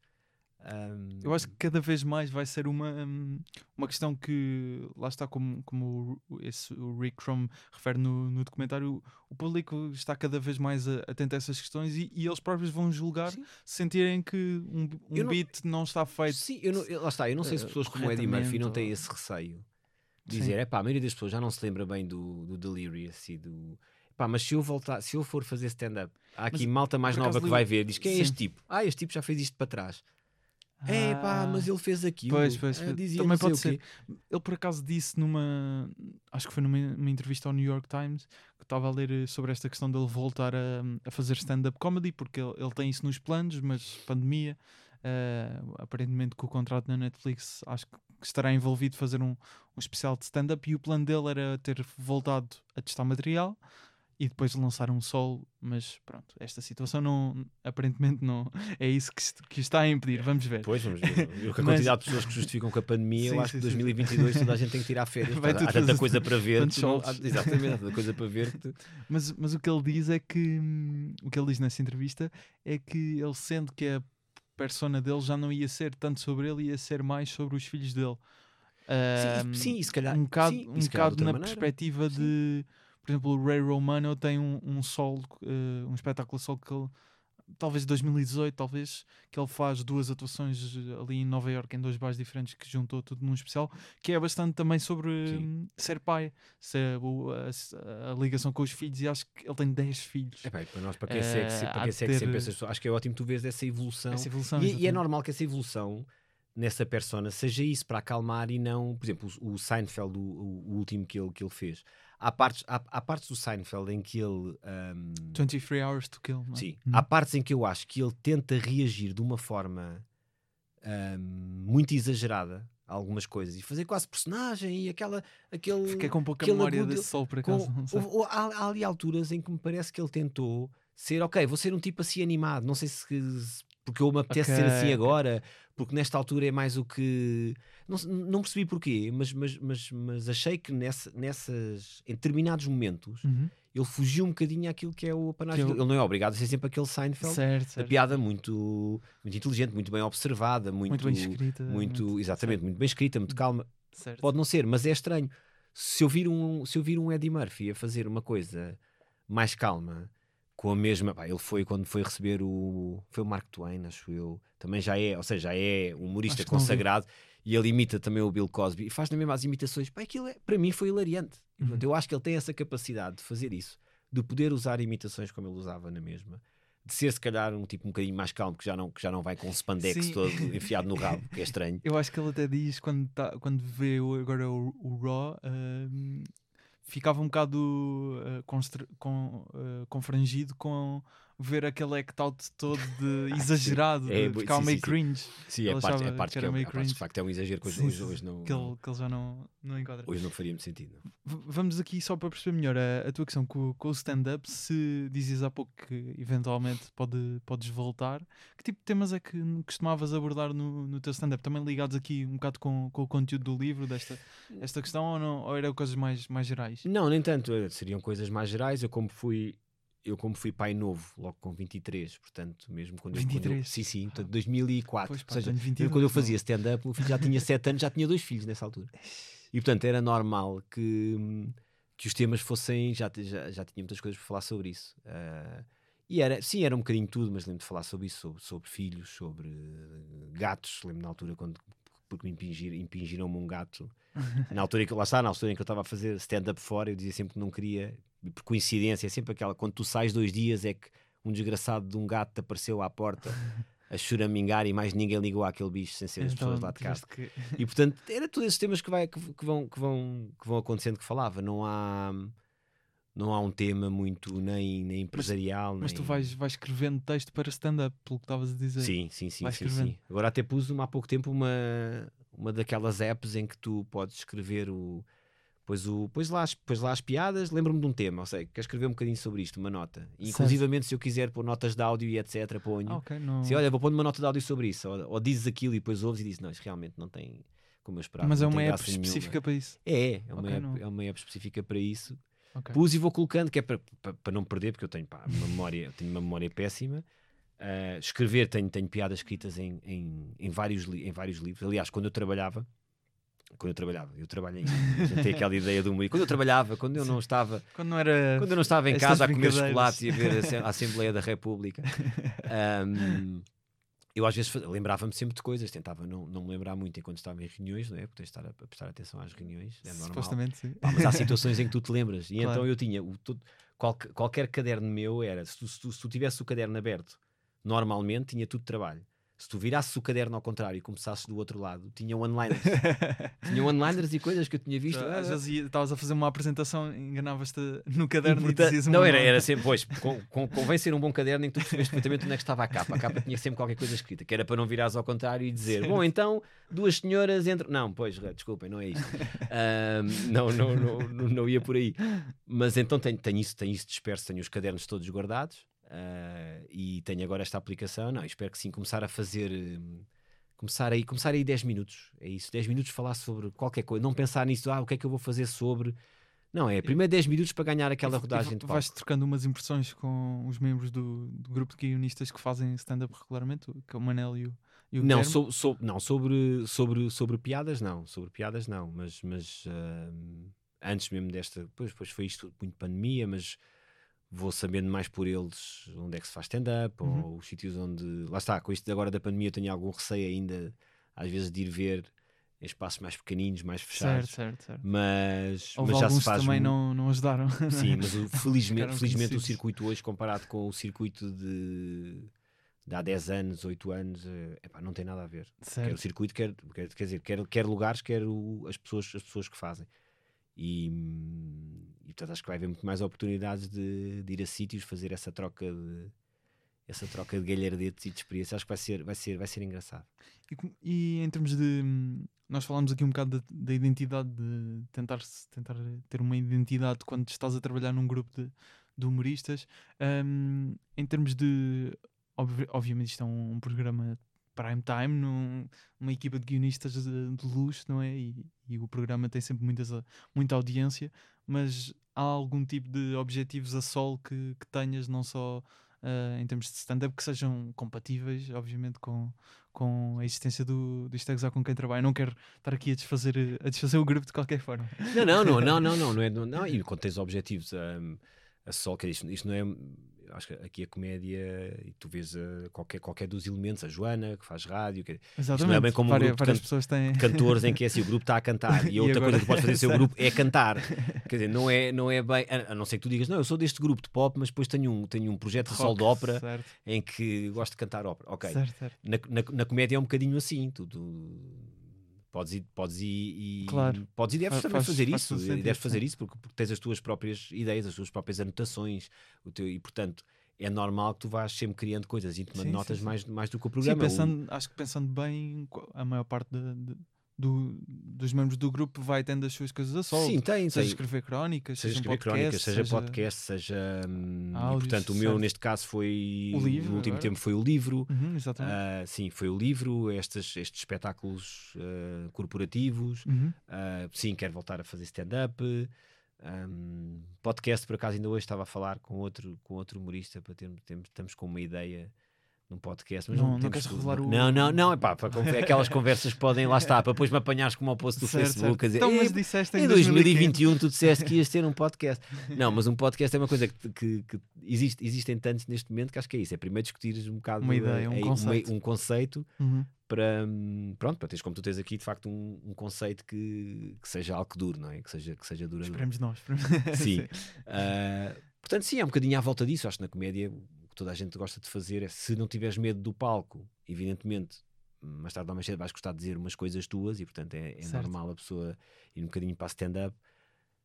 Ahm, Eu acho que cada vez mais vai ser uma, hum, uma questão que, lá está, como, como o, esse, o Rick Crum refere no, no documentário, o público está cada vez mais atento a essas questões e, e eles próprios vão julgar Sim. se sentirem que um, um não- beat não está feito. Sim, eu não, lá está, eu não sei se eh, pessoas como o Eddie Murphy não têm esse receio. Dizer, é pá, a maioria das pessoas já não se lembra bem do, do Delirious e do. Pá, mas se eu voltar, se eu for fazer stand-up, há aqui Mas, malta mais nova que vai ver, diz quem é este tipo? Ah, este tipo já fez isto para trás. É pá, Ah, mas ele fez aquilo. Pois, pois, Ah, também pode ser. Ele por acaso disse numa. Acho que foi numa, entrevista ao New York Times que estava a ler eh, sobre esta questão dele voltar a, a fazer stand-up comedy, porque ele, ele tem isso nos planos, mas pandemia. eh, aparentemente com o contrato na Netflix acho que que estará envolvido fazer um, um especial de stand-up e o plano dele era ter voltado a testar material e depois lançar um solo, mas pronto, esta situação não, aparentemente não é isso que, que está a impedir, vamos ver. Pois, vamos ver. A Mas- quantidade de pessoas que justificam com a pandemia, Sim, eu acho sim, que sim. 2022 toda a gente tem que tirar férias. Vai Há- há tanta coisa para ver. não- há- exatamente, há tanta coisa para ver. tu- Mas, mas o que ele diz é que o que ele diz nessa entrevista é que ele sente que a persona dele já não ia ser tanto sobre ele, ia ser mais sobre os filhos dele. Sim, e- sim, e se calhar. um bocado, sim, um bocado na maneira. perspectiva de, por exemplo, o Ray Romano tem um, um solo, eh, um espetáculo solo que ele, talvez 2018, talvez, que ele faz duas atuações eh, ali em Nova York em dois bares diferentes que juntou tudo num especial, que é bastante também sobre Sim. hum, ser pai, ser, o- a, a ligação com os filhos, e acho que ele tem 10 filhos. Epá, e para nós, para quem Eh, segue, se- há para quem segue sempre ter- essas pessoas, acho que é ótimo tu vês essa evolução. Essa evolução. E, e é normal que essa evolução nessa persona seja isso para acalmar e não, por exemplo, o, o Seinfeld, o- o último que ele, que ele fez. Há partes, há, há partes do Seinfeld em que ele. ahm, 23 Hours to Kill. não é? sim, Uhum. há partes em que eu acho que ele tenta reagir de uma forma ahm, muito exagerada a algumas coisas e fazer quase personagem e aquela. Aquele, Fiquei com pouca memória agudo- desse sol por com- acaso. sei. houve- houve- há, há ali alturas em que me parece que ele tentou ser, ok, vou ser um tipo assim animado, não sei se porque eu me apetece ser Ok, assim agora, porque nesta altura é mais o que não, não percebi porquê, mas, mas, mas, mas achei que nessa, nessas em determinados momentos Uhum. ele fugiu um bocadinho àquilo que é o apanagem dele. Ele não é obrigado a ser sempre aquele Seinfeld. Certo, A certo. piada muito, muito inteligente, muito bem observada, muito, muito bem escrita. muito- exatamente, muito bem escrita, muito calma. certo. Pode não ser, mas é estranho. Se eu vir um, se eu vir um Eddie Murphy a fazer uma coisa mais calma, com a mesma. pá, ele foi quando foi receber o. Foi o Mark Twain, acho eu. Também já é, ou seja, já é um humorista consagrado e ele imita também o Bill Cosby e faz também as imitações. Pá, aquilo é, para mim foi hilariante. Uhum. portanto, eu acho que ele tem essa capacidade de fazer isso, de poder usar imitações como ele usava na mesma. De ser, se calhar, um tipo um bocadinho mais calmo, que já não, que já não vai com um spandex Sim. todo enfiado no rabo, que é estranho. Eu acho que ele até diz quando, tá, quando vê o- agora o, o Raw, hum, ficava um bocado uh, com, uh, confrangido com ver aquele act out todo de exagerado, É, de ficava sim, meio sim, cringe, Sim, é parte, é parte que que, é, meio parte, de facto é um exagero que hoje, Sim, hoje, não, que, ele, que ele já não, não enquadra. hoje não faria muito sentido. V- Vamos aqui só para perceber melhor a, a tua questão com, com o stand-up. Se dizes há pouco que eventualmente pode, podes voltar, que tipo de temas é que costumavas abordar no, no teu stand-up? Também ligados aqui um bocado com, com o conteúdo do livro, desta esta questão, ou, não, ou eram coisas mais, mais gerais? Não, nem tanto, seriam coisas mais gerais. Eu como fui, eu como fui pai novo, logo com 23, portanto, mesmo quando eu, quando eu 23? sim, sim, portanto, 2004, Pois, pá, ou seja, tenho mesmo 22, quando eu fazia stand-up, o meu filho já tinha 7 anos, já tinha dois filhos nessa altura. E portanto era normal que, que os temas fossem, já, já, já tinha muitas coisas para falar sobre isso. Ah, e era, sim, era um bocadinho tudo, mas lembro de falar sobre isso, sobre, sobre filhos, sobre eh, gatos. Lembro na altura quando porque me impingir, impingiram-me um gato. Na altura em que, lá está, na altura em que eu estava a fazer stand-up fora, eu dizia sempre que não queria, por coincidência, é sempre aquela, quando tu sais dois dias é que um desgraçado de um gato te apareceu à porta a choramingar e mais ninguém ligou àquele bicho sem ser as Então, pessoas lá de casa. que- E portanto, era todos esses temas que, vai, que, que vão, que, vão, que vão acontecendo que falava. Não há, não há um tema muito nem, nem empresarial. Mas nem... tu vais, vais escrevendo texto para stand-up, pelo que estavas a dizer. Sim, sim, sim, sim, sim. Agora até pus uma, há pouco tempo uma, uma daquelas apps em que tu podes escrever o. Pois, o, pois, lá, as- pois lá as piadas, lembro-me de um tema, ou seja, quero escrever um bocadinho sobre isto, uma nota. E, inclusivamente, se eu quiser pôr notas de áudio e etc., ponho. Ah, ok, não... Se olha, vou pôr uma nota de áudio sobre isso, ou, ou dizes aquilo e depois ouves e dizes, não, isto realmente não tem como eu esperava. Mas é uma app graça nenhuma." específica para isso. É, é uma, Ok, app, não. é uma app específica para isso. Ok. Pus e vou colocando, que é para, para, para não perder, porque eu tenho pá, uma memória, eu tenho uma memória péssima. Ah, escrever, tenho, tenho piadas escritas em, em, em, vários, em vários livros. Aliás, quando eu trabalhava, quando eu trabalhava, eu trabalho em. Já tenho aquela ideia do humor. Quando eu trabalhava, quando eu não estava. Quando não era... Quando eu não estava em casa a comer chocolates e a ver a Assem- a Assembleia da República, ahm, eu às vezes lembrava-me sempre de coisas, tentava não, não me lembrar muito enquanto estava em reuniões, não é? Porque de estar a, a prestar atenção às reuniões, é normal. Supostamente, sim. Pá, mas há situações em que tu te lembras. E Claro. então eu tinha o, todo- qualque- qualquer caderno meu era, se tu, se, tu, se tu tivesse o caderno aberto, normalmente tinha tudo trabalho. Se tu virasses o caderno ao contrário e começasses do outro lado, tinha one-liners. tinha one-liners e coisas que eu tinha visto. Às Ah, vezes estavas a fazer uma apresentação, enganavas-te no caderno e, Portanto, dizias não, uma era, era sempre, pois, com, com, convém ser um bom caderno em que tu percebes perfeitamente onde é que estava a capa. A capa tinha sempre qualquer coisa escrita, que era para não virares ao contrário e dizer, bom, então duas senhoras entram. Não, pois, desculpem, não é não, não, não, não, não ia por aí. Mas então tenho, tenho, isso, tenho isso disperso, tenho os cadernos todos guardados ah, e tenho agora esta aplicação. Não, espero que sim, começar a fazer. hum, Começar aí, começar aí 10 minutos, é isso, 10 minutos falar sobre qualquer coisa, não pensar nisso, ah, o que é que eu vou fazer sobre. Não, é primeiro 10 minutos para ganhar aquela E- e rodagem de vais palco. trocando umas impressões com os membros do, do grupo de guionistas que fazem stand-up regularmente, que é o Manel e o, e o Não, so- so- não sobre, sobre, sobre piadas, não. Sobre piadas, não. Mas, mas ahm, antes mesmo desta. Depois, depois foi isto muito pandemia, mas vou sabendo mais por eles onde é que se faz stand-up Uhum. ou os sítios onde. Lá está, com isto agora da pandemia, eu tenho algum receio ainda, às vezes, de ir ver em espaços mais pequeninos, mais fechados. Certo, certo, certo. Mas, Houve mas já se faz. também mu- não, não ajudaram. Sim, mas o- felizmente, felizmente o circuito hoje, comparado com o circuito de, de há 10 anos, 8 anos, eh, epá, não tem nada a ver. Quer o certo. circuito, quer, quer, quer dizer, quer, quer lugares, quer o- as, pessoas, as pessoas que fazem. E, e portanto acho que vai haver muito mais oportunidades de, de ir a sítios, fazer essa troca de essa troca de galhardetes e de experiência. Acho que vai ser, vai ser, vai ser engraçado. E, e em termos de. Nós falámos aqui um bocado da, da identidade, de tentar, tentar ter uma identidade quando estás a trabalhar num grupo de, de humoristas. Hum, em termos de. obvi- obviamente, isto é um, um programa prime time, num- uma equipa de guionistas de, de luxo, não é? E, e o programa tem sempre muitas, a- muita audiência, mas há algum tipo de objetivos a sol que, que tenhas, não só. ah, em termos de stand-up, que sejam compatíveis, obviamente, com, com a existência do, do Isto é com quem trabalha. Não quero estar aqui a desfazer, a desfazer o grupo de qualquer forma. Não, não, não, não, não, não, não, é, não, não, e quando tens objetivos, hum, a sol, que é isto, isto não é, acho que aqui a comédia, e tu vês uh, qualquer, qualquer dos elementos, a Joana, que faz rádio, que, Exatamente. bem como um grupo de várias can- pessoas têm. cantores em que é assim, o grupo está a cantar e, E outra agora- coisa que podes fazer no seu grupo é cantar. Quer dizer, não é, não é bem, a, a não ser que tu digas, não, eu sou deste grupo de pop, mas depois tenho um, tenho um projeto de sol de ópera Certo, em que gosto de cantar ópera. Ok. certo, certo. Na, na, na comédia é um bocadinho assim, tu, tu podes ir, podes ir e Claro. podes e deves Fa- também faz- fazer faz isso, todo e sentido, deves sim. fazer isso porque, porque tens as tuas próprias ideias, as tuas próprias anotações, o teu, e portanto é normal que tu vás sempre criando coisas e tomando Sim, notas sim, sim. Mais, mais do que o Sim, programa. O- pensando, acho que pensando bem, a maior parte de- de- do- dos membros do grupo vai tendo as suas coisas a sol. Sim, tem, seja tem. escrever crónicas, seja seja, escrever podcast, crónicas, seja, podcast, seja. hum, áudios, portanto, o meu certo. neste caso foi. O livro No último agora. tempo foi o livro. Uhum, exatamente. Ah, sim, foi o livro, estes, estes espetáculos ah, corporativos. Uhum. Ah, sim, quero voltar a fazer stand-up. Um, podcast, por acaso, ainda hoje estava a falar com outro, com outro humorista para termos, temos, estamos com uma ideia num podcast. Mas Não- não, não queres tudo. revelar o- Não, não, não, é pá, para con- aquelas conversas podem lá estar, para depois me apanhares como ao post do Certo, Facebook. certo. A dizer, Então, mas "Ei, disseste em 2021 tu disseste que ias ter um podcast. Não, mas um podcast é uma coisa que, que- que existe, existem tantos neste momento que acho que é isso. É primeiro discutires um bocado Uma ideia, um eh, conceito. um conceito Uhum. para pronto, para teres como tu tens aqui de facto um, um conceito que, que seja algo dure, não é? Que seja, que seja duradouro. Esperemos nós. Sim. Ah, portanto, sim, é um bocadinho à volta disso. Acho que na comédia que toda a gente gosta de fazer é se não tiveres medo do palco, evidentemente, mais tarde ou mais cedo vais gostar de dizer umas coisas tuas e portanto é, é normal a pessoa ir um bocadinho para stand-up,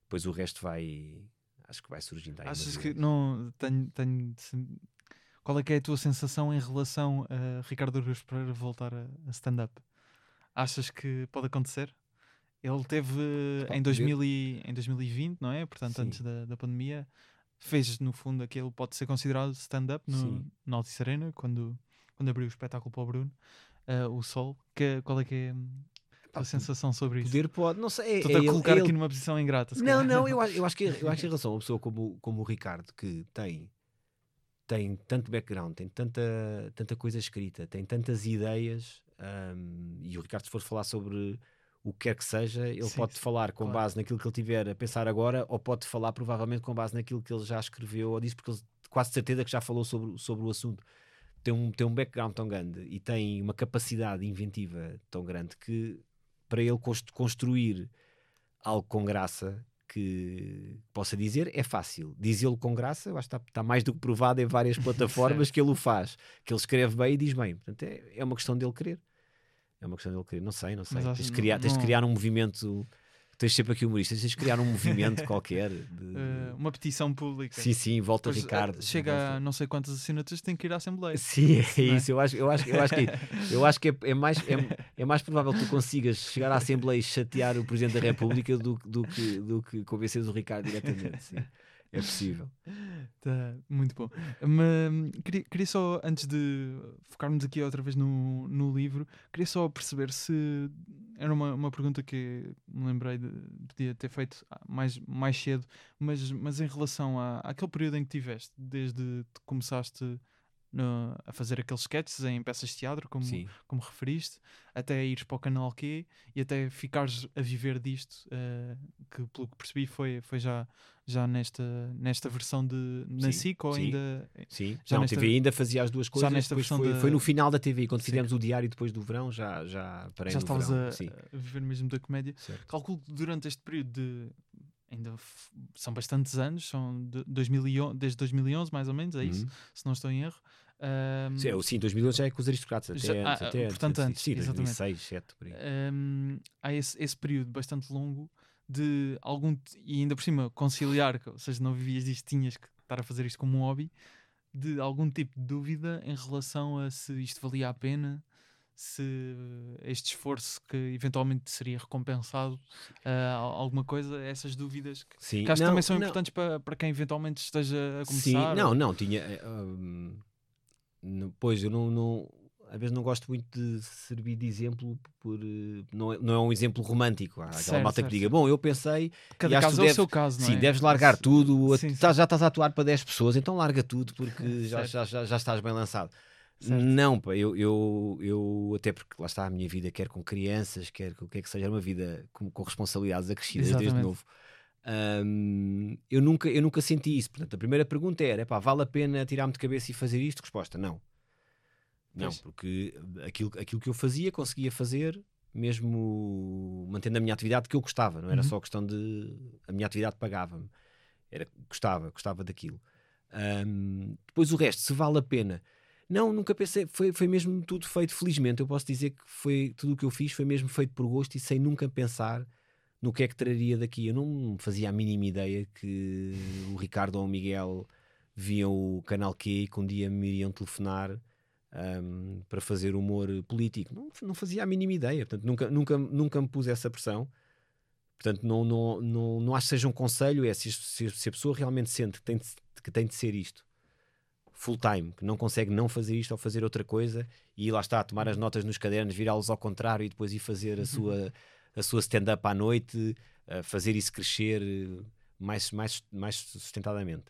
depois o resto vai acho que vai surgindo aí. Achas que não tenho, tenho qual é que é a tua sensação em relação a Ricardo Aruz para voltar a, a stand-up? Achas que pode acontecer? Ele teve em, poder- 2000 e- em 2020, não é? Portanto, Sim. antes da, da pandemia, fez no fundo aquele pode ser considerado stand-up no, Altice Arena, quando, quando abriu o espetáculo para o Bruno, eh, o Sol. Que, qual é que é a sensação sobre isso? Poder pode, não sei, Estou-te é a ele- colocar é aqui ele- numa posição ingrata. Não, calhar. não, eu acho, eu acho que eu acho que em relação a uma pessoa como, como o Ricardo, que tem, tem tanto background, tem tanta, tanta coisa escrita, tem tantas ideias, hum, e o Ricardo, se for falar sobre o que quer que seja, ele Sim, pode sim, falar com claro. base naquilo que ele tiver a pensar agora, ou pode falar provavelmente com base naquilo que ele já escreveu ou disse, porque ele quase certeza que já falou sobre, sobre o assunto. Tem um, tem um background tão grande e tem uma capacidade inventiva tão grande que para ele cons- construir algo com graça que que possa dizer é fácil. Dizê-lo com graça, eu acho que está, está mais do que provado em várias plataformas que ele o faz, que ele escreve bem e diz bem. Portanto, é, é uma questão dele querer. É uma questão dele querer. Não sei, não sei. Mas Tens de, que criar, não- tens de criar um movimento. Tens sempre aqui humoristas, tens de criar um movimento qualquer. De... Eh, uma petição pública. sim, sim, volta Depois, eh, Ricardo. Chega a não sei quantas assinaturas, tem que ir à Assembleia. Sim, é é? isso. Eu acho, eu acho, eu acho que, eu acho que é, é mais, é, é mais provável que tu consigas chegar à Assembleia e chatear o Presidente da República do, do, que, do que convenceres o Ricardo diretamente. Sim. É possível. Tá, muito bom. Mas, queria, queria só, antes de focarmos aqui outra vez no, no livro, queria só perceber se era uma, uma pergunta que me lembrei de podia ter feito mais, mais cedo, mas, mas em relação à, àquele período em que tiveste, desde que começaste no- a fazer aqueles sketches em peças de teatro, como, Sim. como referiste, até ires para o canal Q e até ficares a viver disto, eh, que pelo que percebi foi, foi já, já nesta, nesta versão de na Sim, SIC ou sim. ainda. Sim, Já não, nesta- TV ainda fazia as duas coisas. nesta depois versão foi, da- foi no final da TV, quando fizemos o diário depois do verão, já, já parei já no estavas verão. a, a viver mesmo da comédia. certo. Calculo que durante este período de. Ainda são bastantes anos, são de 2011, desde 2011 mais ou menos, é isso, Uhum. se não estou em erro. Ahm, Sim, é, o- sim, 2011 já é com os aristocratas, até Já- antes. ah, até portanto, antes, Sim, exatamente. 2006, 2007, por aí. hum, há esse, esse período bastante longo de algum e ainda por cima conciliar, ou seja, não vivias disto, tinhas que estar a fazer isto como um hobby, de algum tipo de dúvida em relação a se isto valia a pena, se este esforço que eventualmente seria recompensado, al- alguma coisa, essas dúvidas que, Sim, que acho que não, também são não. importantes para, para quem eventualmente esteja a Sim, começar. não, ou- não, tinha. eh, hum, pois eu não, não. Às vezes não gosto muito de servir de exemplo por. eh, Não é, não é um exemplo romântico. Há aquela Certo, malta certo. que diga: Bom, eu pensei. Cada caso é o deves- seu caso, não Sim, é? deves largar tudo. a- sim, tá- já estás a atuar para 10 pessoas, então larga tudo porque já, já, já, já estás bem lançado. Certo. Não, pá, eu, eu, eu até porque lá está a minha vida, quer com crianças, quer com o que é que seja, era uma vida com, com responsabilidades acrescidas desde Exatamente. novo. Hum, eu, nunca, eu nunca senti isso. Portanto, a primeira pergunta era: epá, vale a pena tirar-me de cabeça e fazer isto? Resposta: não. Não, Pois. porque aquilo, aquilo que eu fazia, conseguia fazer, mesmo mantendo a minha atividade que eu gostava, não era Uhum. só questão de. A minha atividade pagava-me, era gostava, gostava daquilo. Hum, depois o resto, se vale a pena. Não, nunca pensei, foi, foi mesmo tudo feito, felizmente. Eu posso dizer que foi tudo o que eu fiz foi mesmo feito por gosto e sem nunca pensar no que é que traria daqui. Eu não fazia a mínima ideia que o Ricardo ou o Miguel viam o canal Q e que um dia me iriam telefonar hum, para fazer humor político. Não, não fazia a mínima ideia. Portanto, nunca, nunca, nunca me pus essa pressão. Portanto, não, não, não, não acho que seja um conselho. É se, se, se a pessoa realmente sente que tem, de, que tem de ser isto full time, que não consegue não fazer isto ou fazer outra coisa e lá está, tomar as notas nos cadernos, virá-los ao contrário e depois ir fazer a sua, a sua stand-up à noite, uh, fazer isso crescer uh, mais, mais, mais sustentadamente.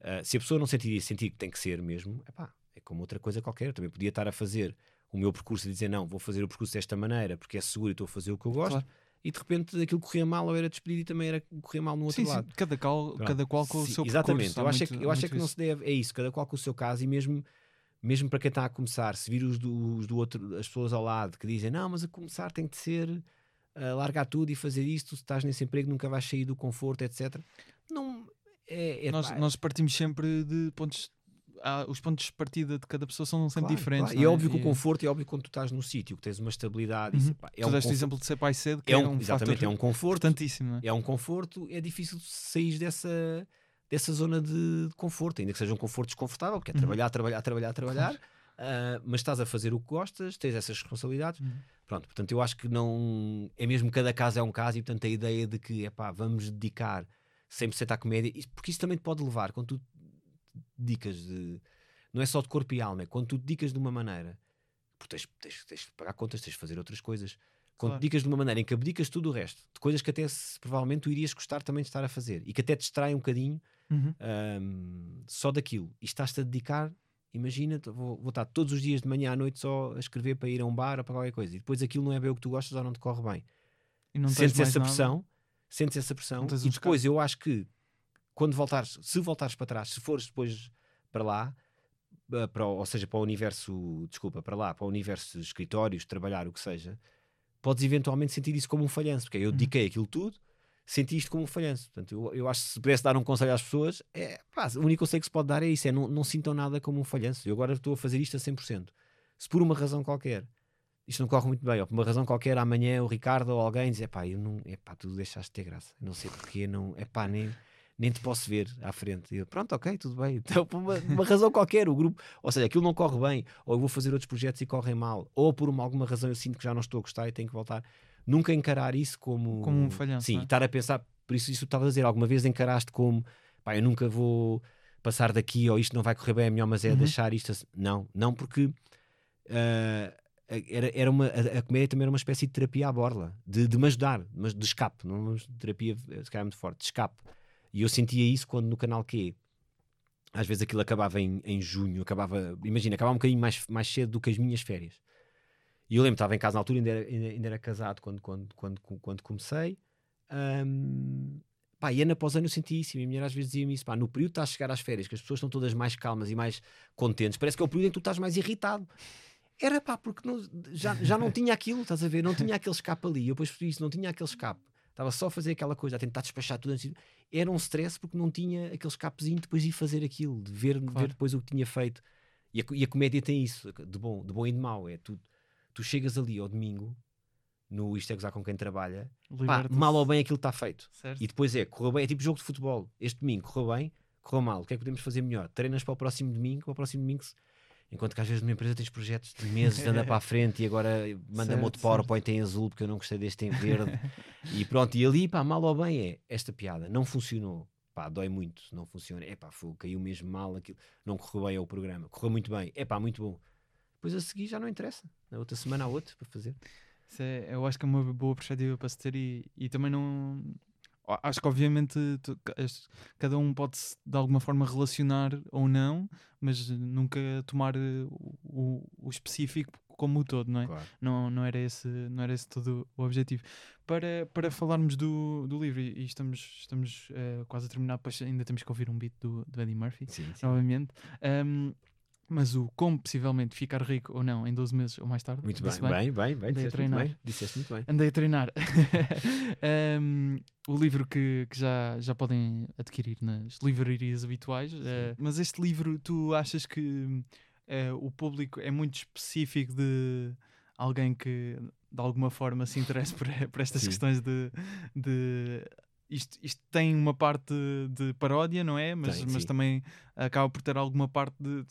Uh, se a pessoa não sentir, sentir que tem que ser mesmo, epá, é como outra coisa qualquer. Eu também podia estar a fazer o meu percurso e dizer não, vou fazer o percurso desta maneira porque é seguro e estou a fazer o que eu gosto. Claro. E de repente aquilo corria mal, eu era despedido e também era corria mal no outro Sim, sim, lado. cada, qual, Pronto. cada qual com o Sim, seu Exatamente, percurso. eu acho, é muito- que, eu acho é que não se deve, é isso, cada qual com o seu caso e mesmo, mesmo para quem está a começar, se vir os do, os do outro, as pessoas ao lado que dizem não, mas a começar tem de ser uh, largar tudo e fazer isto, se estás nesse emprego nunca vais sair do conforto, etc. Não, é, é nós, nós partimos sempre de pontos. Há- os pontos de partida de cada pessoa são sempre claro, diferentes. claro. não E é óbvio que o conforto é óbvio quando tu estás num sítio que tens uma estabilidade, Uhum. pá, é tu um deste conforto- exemplo de ser pai cedo, que é é um, um, exatamente, é um conforto importantíssimo. Não é? é um conforto, é difícil sair dessa, dessa zona de, de conforto, ainda que seja um conforto desconfortável, porque é Uhum. trabalhar, trabalhar, trabalhar, trabalhar, ah, mas estás a fazer o que gostas, tens essas responsabilidades. Uhum. Pronto, portanto, eu acho que não é mesmo cada caso é um caso, e portanto a ideia de que epá, vamos dedicar 100% à comédia, porque isso também te pode levar quando tu dedicas de não é só de corpo e alma, é quando tu te dedicas de uma maneira, porque tens, tens, tens de pagar contas, tens de fazer outras coisas. Quando Claro. te dedicas de uma maneira em que abdicas tudo o resto, de coisas que até se- provavelmente tu irias gostar também de estar a fazer e que até te distrai um bocadinho Uhum. ahm, só daquilo e estás-te a dedicar, imagina, vou, vou estar todos os dias de manhã à noite só a escrever para ir a um bar ou para qualquer coisa e depois aquilo não é bem o que tu gostas ou não te corre bem. E não sentes essa nada. pressão, sentes essa pressão e um depois eu acho que quando voltares, se voltares para trás, se fores depois para lá, eh, para ou seja, para o universo, desculpa, para lá, para o universo de escritórios, trabalhar, o que seja, podes eventualmente sentir isso como um falhanço, porque eu Uhum. dediquei aquilo tudo, senti isto como um falhanço. Portanto, eu, eu acho que se pudesse dar um conselho às pessoas, é, pá, o único conselho que se pode dar é isso: é não, não sintam nada como um falhanço. Eu agora estou a fazer isto a 100%. Se por uma razão qualquer isto não corre muito bem, ou por uma razão qualquer, amanhã o Ricardo ou alguém diz: é pá, eu não, é pá, tu deixaste de ter graça, não sei porque, não, é pá, nem, nem te posso ver à frente. E eu, pronto, ok, tudo bem. Então, por uma, uma, razão qualquer, o grupo, ou seja, aquilo não corre bem, ou eu vou fazer outros projetos e correm mal, ou por uma, alguma razão eu sinto que já não estou a gostar e tenho que voltar. Nunca encarar isso como, como um falhanço. Sim, é? estar a pensar, por isso, isso estava a dizer, alguma vez encaraste como pá, eu nunca vou passar daqui, ou isto não vai correr bem, é melhor, mas é uhum. deixar isto assim. Não, não, porque. Uh, era, era uma, a, a, comédia também era uma espécie de terapia à borla, de, de me ajudar, mas de escape, não de terapia se calhar muito forte, de escape. E eu sentia isso quando no canal Q, às vezes aquilo acabava em, em junho, acabava, imagina, acabava um bocadinho mais, mais cedo do que as minhas férias. E eu lembro, estava em casa na altura, ainda era, ainda, ainda era casado quando, quando, quando, quando comecei. Um, pá, e ano após ano eu senti isso. E a minha mulher às vezes dizia-me isso: pá, no período que estás a chegar às férias, que as pessoas estão todas mais calmas e mais contentes, parece que é o período em que tu estás mais irritado. Era pá, porque não, já, já não tinha aquilo, estás a ver? Não tinha aquele escape ali. Eu depois percebi isso, não tinha aquele escape. Estava só a fazer aquela coisa, a tentar despachar tudo antes. Era um stress porque não tinha aquele escapezinho depois de ir fazer aquilo, de ver, claro. ver depois o que tinha feito. E a, e a, comédia tem isso, de bom, de bom e de mau. É tu, tu chegas ali ao domingo, no Isto é Gozar com quem trabalha, pá, mal ou bem aquilo está feito. Certo. E depois é, correu bem, é tipo jogo de futebol. Este domingo correu bem, correu mal. O que é que podemos fazer melhor? Treinas para o próximo domingo, para o próximo domingo Enquanto que às vezes numa empresa tens projetos de meses de andar para a frente e agora manda-me outro PowerPoint em azul porque eu não gostei deste em verde. e pronto, e ali, pá, mal ou bem é esta piada, não funcionou. Pá, dói muito, não funciona. É pá, caiu mesmo mal aquilo, não correu bem ao programa. Correu muito bem, é pá, muito bom. Depois a seguir já não interessa. Na outra semana há outro para fazer. É, eu acho que é uma boa perspectiva para se ter e, e também não acho que obviamente tu, cada um pode de alguma forma relacionar ou não, mas nunca tomar eh, o, o específico como o todo, não é? Claro. Não, não, era esse, não era esse todo o objetivo. Para, para falarmos do, do livro, e estamos, estamos uh, quase a terminar, depois ainda temos que ouvir um beat do, do Eddie Murphy, sim, sim. novamente. Um, mas o como possivelmente ficar rico ou não em 12 meses ou mais tarde. Muito bem, bem, bem, bem, Andei a treinar. Muito bem. Disseste muito bem. Andei a treinar. um, o livro que, que, já, já podem adquirir nas livrarias habituais. Uh, mas este livro, tu achas que uh, o público é muito específico de alguém que de alguma forma se interessa por, por estas Sim. questões de, de isto, isto tem uma parte de paródia, não é? Mas, tem, mas também acaba por ter alguma parte de.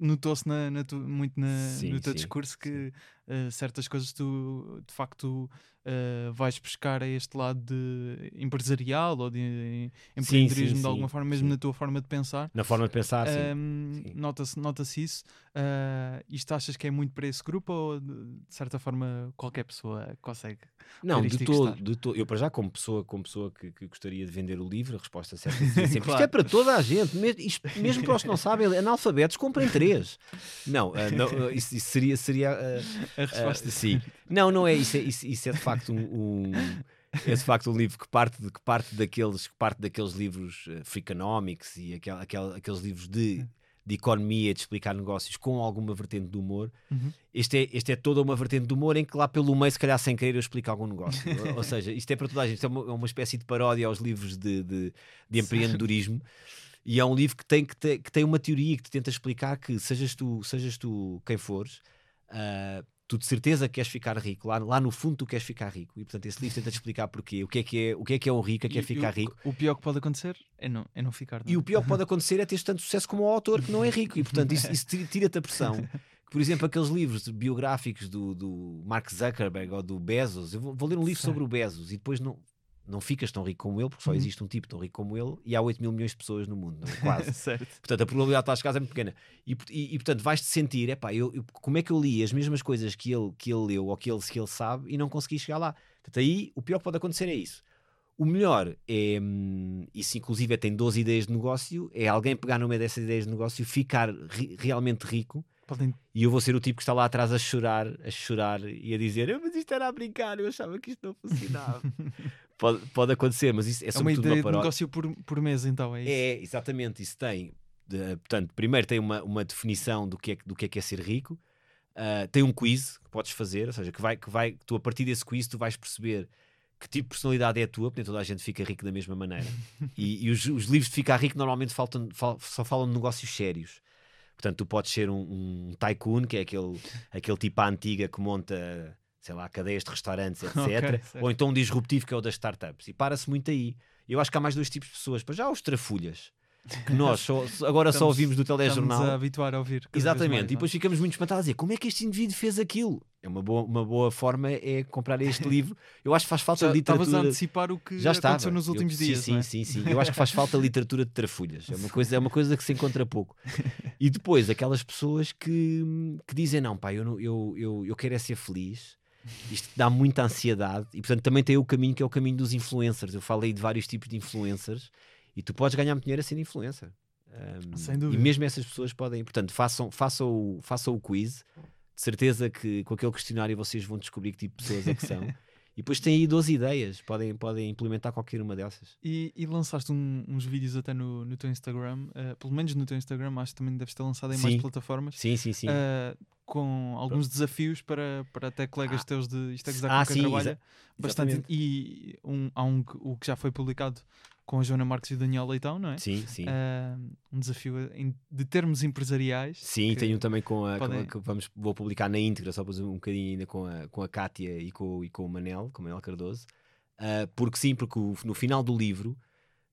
Notou-se na, na tu, muito na, sim, no teu sim, discurso que uh, certas coisas tu de facto uh, vais buscar a este lado de empresarial ou de empreendedorismo de alguma forma, mesmo na tua forma de pensar. Na forma de pensar, um, Nota-se nota isso. Uh, isto achas que é muito para esse grupo ou de, de certa forma qualquer pessoa consegue? Não, de todo, de todo. Eu, para já, como pessoa, como pessoa que, que gostaria de vender o livro, a resposta certa é sempre: claro. isto é para toda a gente, mesmo, isto, mesmo para os que não sabem, analfabetos, comprem três. Não, uh, não uh, isso, isso, seria. seria a resposta. sim. Não, não é isso. É, isso, isso é de facto um, um é de facto um livro que parte, de, que parte, daqueles, que parte daqueles livros uh, Freakonomics e aquel, aquel, aqueles livros de de economia, de explicar negócios com alguma vertente de humor. Uhum. Este, é, este é toda uma vertente de humor em que lá pelo meio, se calhar sem querer, eu explico algum negócio. ou, ou, seja, isto é para toda a gente. Isto é uma, é uma espécie de paródia aos livros de, de, de empreendedorismo. E é um livro que tem, que, te, que tem uma teoria que te tenta explicar que, sejas tu, sejas tu quem fores, uh, tu de certeza queres ficar rico, lá, lá no fundo tu queres ficar rico. E portanto esse livro tenta te explicar porquê, o que é que é, o que é, que é um rico, o que é ficar rico. O pior que pode acontecer é não, é não ficar. Não. E o pior que pode acontecer é ter tanto sucesso como o autor que não é rico. E portanto isso, isso tira-te a pressão. Por exemplo, aqueles livros biográficos do, do Mark Zuckerberg ou do Bezos, eu vou, vou ler um livro sobre o Bezos e depois não, não ficas tão rico como ele, porque só uhum. existe um tipo tão rico como ele e há 8 mil milhões de pessoas no mundo, é? quase. portanto, a probabilidade de estar casa é muito pequena. E, e, e portanto, vais-te sentir, epá, eu, eu, como é que eu li as mesmas coisas que ele, que ele leu ou que ele, que ele sabe e não consegui chegar lá? Portanto, aí o pior que pode acontecer é isso. O melhor é, hum, isso inclusive é, tem 12 ideias de negócio, é alguém pegar numa dessas ideias de negócio, ficar ri, realmente rico. Podem... E eu vou ser o tipo que está lá atrás a chorar, a chorar e a dizer: Mas isto era a brincar, eu achava que isto não funcionava. pode, pode acontecer, mas isso é, é uma ideia uma de negócio por, por mês, então é isso? É, exatamente, isso tem. Portanto, primeiro tem uma, uma definição do que, é, do que é que é ser rico, uh, tem um quiz que podes fazer, ou seja, que vai, que vai, tu a partir desse quiz tu vais perceber que tipo de personalidade é a tua, porque nem toda a gente fica rico da mesma maneira. e, e os, os livros de ficar rico normalmente faltam, fal- só falam de negócios sérios. Portanto, tu podes ser um, um tycoon, que é aquele, aquele tipo à antiga que monta, sei lá, cadeias de restaurantes, etc. Ok, certo. Ou então um disruptivo, que é o das startups. E para-se muito aí. Eu acho que há mais dois tipos de pessoas. Para já os trafulhas, que nós só- agora só Estamos- ouvimos do Estamos telejornal. a habituar a ouvir. Exatamente, mais, e depois ficamos muito espantados a dizer como é que este indivíduo fez aquilo? É uma boa, uma boa forma é comprar este livro. Eu acho que faz é? falta Já Estavas a literatura. antecipar o que Já estava. aconteceu nos Eu- últimos sim, dias. Sim, é? sim, sim. Eu acho que faz falta literatura de trafulhas. É uma coisa, é uma coisa que se encontra pouco. E depois, aquelas pessoas que, que dizem: Não, pá, eu, eu, eu, eu quero é ser feliz. Isto dá muita ansiedade. E portanto, também tem o caminho que é o caminho dos influencers. Eu falei de vários tipos de influencers e tu podes ganhar dinheiro a ser influencer. Um, Sem E dúvida. mesmo essas pessoas podem. Portanto, façam, façam, o, façam o quiz. De certeza que com aquele questionário vocês vão descobrir que tipo de pessoas é que são. E depois têm aí 12 ideias, podem, podem implementar qualquer uma dessas. E, e lançaste um- uns vídeos até no, no teu Instagram, eh, pelo menos no teu Instagram, acho que também deves ter lançado em mais Sim. plataformas, Sim, sim, sim. eh, com alguns desafios para, para até colegas Ah. teus de isto é gozar Ah, sim, trabalha. exa- bastante, exatamente. e um, há um que- o que já foi publicado com a Joana Marques e o Daniel Leitão, não é? Sim, sim. Eh, um desafio em- de termos empresariais. Sim, tenho também com a. com a- podem- que vamos, vou publicar na íntegra, só para um bocadinho ainda com a, com a Kátia e com, e com o Manel, com o Manel Cardoso. Ah, porque sim, porque o- no final do livro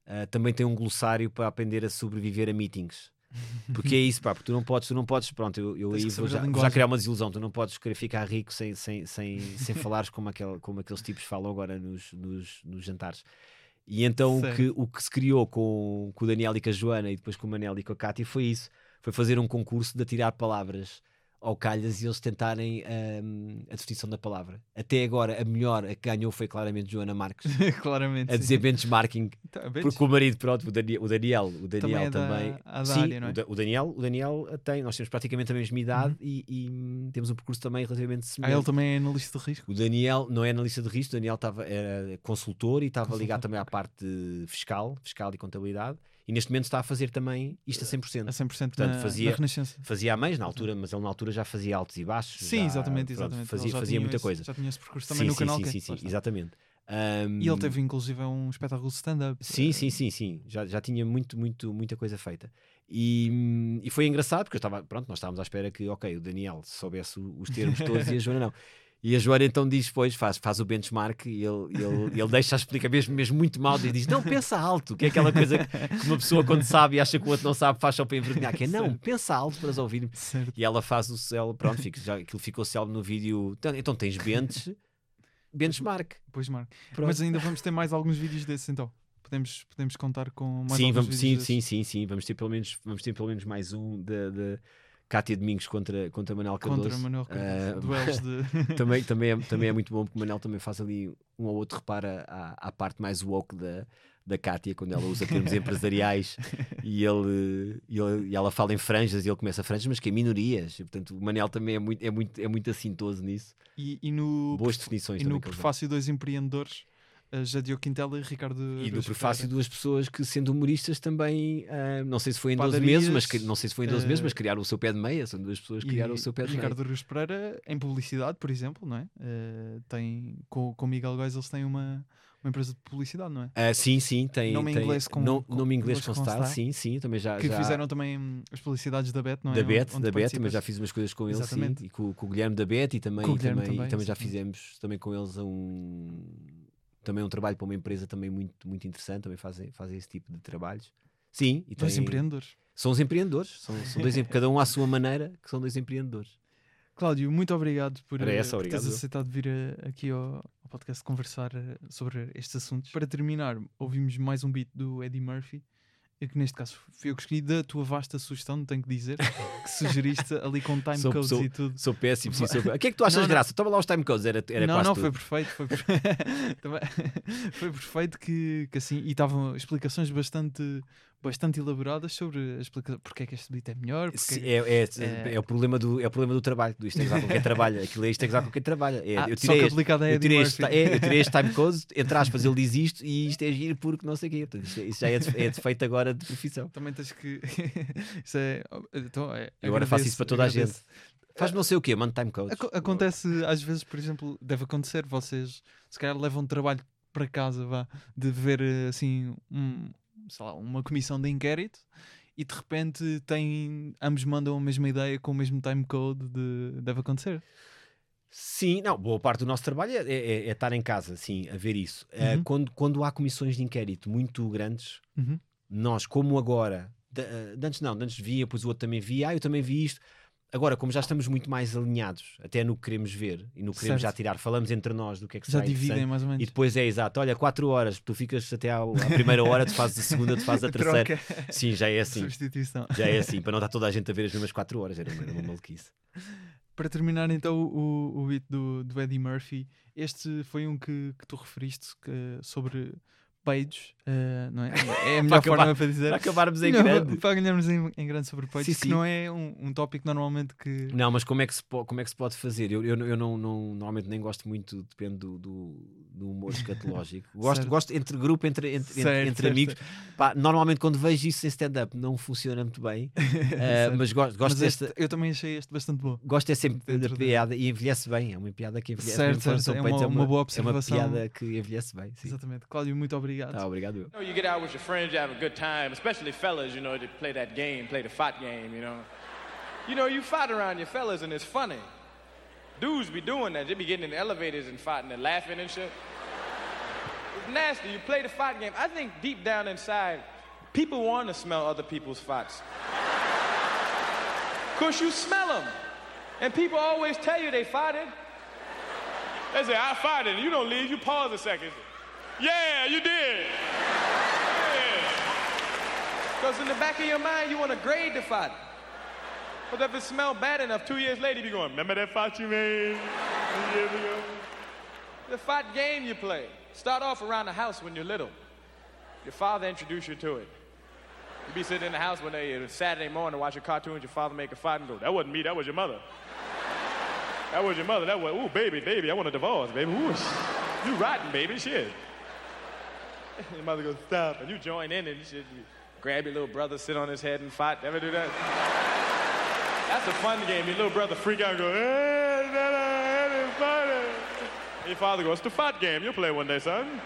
ah, também tem um glossário para aprender a sobreviver a meetings. Porque é isso, pá, porque tu não podes, tu não podes, pronto, eu, eu aí vou já, vou já criar uma desilusão, tu não podes querer ficar rico sem, sem, sem, sem falares como, aquele, como aqueles tipos falam agora nos, nos, nos jantares. E então o que, o que se criou com, com o Daniel e com a Joana e depois com o Manel e com a Cátia foi isso, foi fazer um concurso de atirar palavras ao calhas e eles tentarem hum, a definição da palavra. Até agora, a melhor, a que ganhou foi claramente Joana Marques, Claramente. a sim. dizer benchmarking Tá, porque o marido, pronto, o Daniel, o Daniel, Daniel é da- também. a da sim, área, não é? o, Da- o Daniel, o Daniel tem, nós temos praticamente a mesma idade e, e, hum, temos um percurso também relativamente Ah, semelhante. ele também é analista de risco. O Daniel não é analista de risco, o Daniel estava, era consultor e estava ligado também à parte fiscal, fiscal e contabilidade. E neste momento está a fazer também isto a 100%. A 100% Portanto, na, fazia- na Renascença. Fazia a mais na altura, mas ele na altura já fazia altos e baixos. Sim, já, exatamente, exatamente. Fazia, fazia muita esse- coisa. Já tinha esse percurso também sim, no sim, canal. sim, que sim, sim, exatamente. Hum, E ele teve inclusive um espetáculo de stand-up. Sim, eh, sim, sim, sim. Já, já tinha muito, muito, muita coisa feita. E, hum, e foi engraçado porque eu estava, pronto, nós estávamos à espera que, ok, o Daniel soubesse os termos todos e a Joana não. E a Joana então diz depois, faz, faz o benchmark e ele, ele, ele deixa explica mesmo, mesmo muito mal e diz: Não, pensa alto, que é aquela coisa que uma pessoa quando sabe e acha que o outro não sabe, faz só para envergonhar, que é não, pensa alto para ouvir. Certo. E ela faz o céu, pronto, fica, já, aquilo ficou célebre no vídeo. Então, então tens bench, benchmark. Pois. Pronto. Mas ainda vamos ter mais alguns vídeos desses então. Podemos, podemos contar com mais sim, alguns vamos, vídeos sim, sim, sim, sim. Vamos ter pelo menos, vamos ter pelo menos mais um da da Cátia Domingos contra, contra Manuel Cardoso. Contra Manuel Cardoso. Ah, Duelos de. também, também, é, também é muito bom porque o Manel também faz ali um ou outro repara à, à parte mais woke da, da Cátia, quando ela usa termos empresariais e, ele, e, ele- e ela fala em franjas e ele começa franjas, mas que é minorias. E, portanto, o Manel também é muito, é muito, é muito assintoso nisso. E, e no, Boas definições e no prefácio dois empreendedores, a Jadio Quintela e Ricardo. E Araújo prefácio duas pessoas que, sendo humoristas, também, ah, não sei se foi em 12 Padarias, meses, mas não sei se foi em 12 meses, eh, mas criaram o seu pé de meia. São duas pessoas que criaram o seu pé de meia. Ricardo Rios Pereira em publicidade, por exemplo, não é? Eh, tem, com, com Miguel Góis eles têm uma, uma empresa de publicidade, não é? Ah, sim, sim, tem. Nome em tem- inglês com- no- com- nome inglês com com style, style. sim, sim, também já. que já- fizeram também as publicidades da Bet, não é? da Bet, da Bet, também participas. já fiz umas coisas com eles, sim, e com, com o Guilherme da Bet e também, e Guilherme também, e também, também já fizemos também com eles um também um trabalho para uma empresa também muito, muito interessante, também fazem, fazem esse tipo de trabalhos. Sim, e Dois têm- empreendedores. são os empreendedores, são, são dois, em- cada um à sua maneira, que são dois empreendedores. Cláudio, muito obrigado por, eh, essa, por obrigado teres aceitado vir eh, aqui ao, ao podcast conversar eh, sobre estes assuntos. Para terminar, ouvimos mais um beat do Eddie Murphy, que neste caso fui eu que escolhi da tua vasta sugestão, tenho que dizer, que sugeriste ali com time Sou- codes sou- e tudo. Sou péssimo, sim, sou péssimo. O que é que tu achas Não, não. graça? Toma lá os timecodes, era, era não, quase não, tudo. foi perfeito, foi, per- Também- foi perfeito que, que assim, e estavam explicações bastante, bastante elaboradas sobre a porque é que este beat é melhor, porque É, é, É- é o problema do, é o problema do trabalho, isto é gozar com quem trabalha. Aquilo é isto é gozar com quem trabalha. É, Ah, eu só tirei que este, a eu tirei este, é, eu tirei este timecode, entre aspas, ele diz isto e isto é giro porque não sei o quê. Portanto, isto, é- isso já é, de- é defeito agora de profissão. Também tens que. isso é. Então, é Eu agora faço isso para toda a agradeço. gente. Faz não sei o quê, manda timecodes. Aco- acontece às vezes, por exemplo, deve acontecer, vocês se calhar levam trabalho para casa, vá, de ver eh, assim, um, sei lá, uma comissão de inquérito e de repente tem, ambos mandam a mesma ideia com o mesmo timecode de deve acontecer. Sim, não, boa parte do nosso trabalho é, é- é estar em casa, sim, a ver isso. Eh, Uhum. quando, quando há comissões de inquérito muito grandes, Uhum. nós, como agora, de, eh, de antes não, de antes via, depois o outro também via, ah, eu também vi isto. Agora, como já estamos muito mais alinhados, até no que queremos ver e no que queremos Certo. já tirar, falamos entre nós do que é que Já dividem mais ou menos. E depois é exato, olha, 4 horas, tu ficas até à, à primeira hora, tu fazes a segunda, tu fazes a terceira. Sim, já é assim. Substituição. Já é assim, para não estar toda a gente a ver as mesmas 4 horas, era uma, uma maluquice. Para terminar então o, o beat do, do Eddie Murphy, este foi um que, que tu referiste que- sobre peidos, eh, não é? É a melhor acabar- forma para dizer. Para acabarmos em Não, grande. Para ganharmos em, em grande sobre peitos, Sim, que sim. não é um, um tópico normalmente que. Não, mas como é que se, como é que se pode fazer? Eu, eu, eu não, não- normalmente nem gosto muito, depende do, do, do humor escatológico. Gosto, Certo. gosto entre grupo, entre, entre, entre- Certo, entre certo, amigos. Pá, normalmente quando vejo isso em stand-up não funciona muito bem, Certo. mas gosto, gosto Mas desta. este- eu também achei este bastante bom. Gosto é sempre da da- piada e envelhece bem. É uma piada que envelhece são é peitos, uma- uma boa É observação. uma piada que envelhece bem. Sim. Exatamente. Cláudio, muito obrigado. Tá, obrigado. You know, you get out with your friends, you have a good time, especially fellas, you know, that play that game, play the fight game, you know. You know, you fight around your fellas and it's funny. Dudes be doing that. They be getting in elevators and fighting and laughing and shit. It's nasty. You play the fight game. I think deep down inside, people want to smell other people's fights. Because you smell them. And people always tell you they fought it. They say, I fought it. You don't leave. You pause a second. Yeah, you did. Because in the back of your mind, you want to grade the fight. But if it smelled bad enough, two years later, you be going, remember that fight you made two years ago? The fight game you play. Start off around the house when you're little. Your father introduced you to it. You be sitting in the house one day, it's Saturday morning, watching cartoons, your father make a fight and go, that wasn't me, that was your mother. That was your mother. That was, ooh, baby, baby, I want a divorce, baby. Ooh, you rotten, baby, shit. Your mother goes, stop, and you join in and shit. You grab your little brother, sit on his head and fight. Ever do that? That's a fun game. Your little brother freak out and go, that, that is funny. And your father goes, it's the fight game. You'll play one day, son.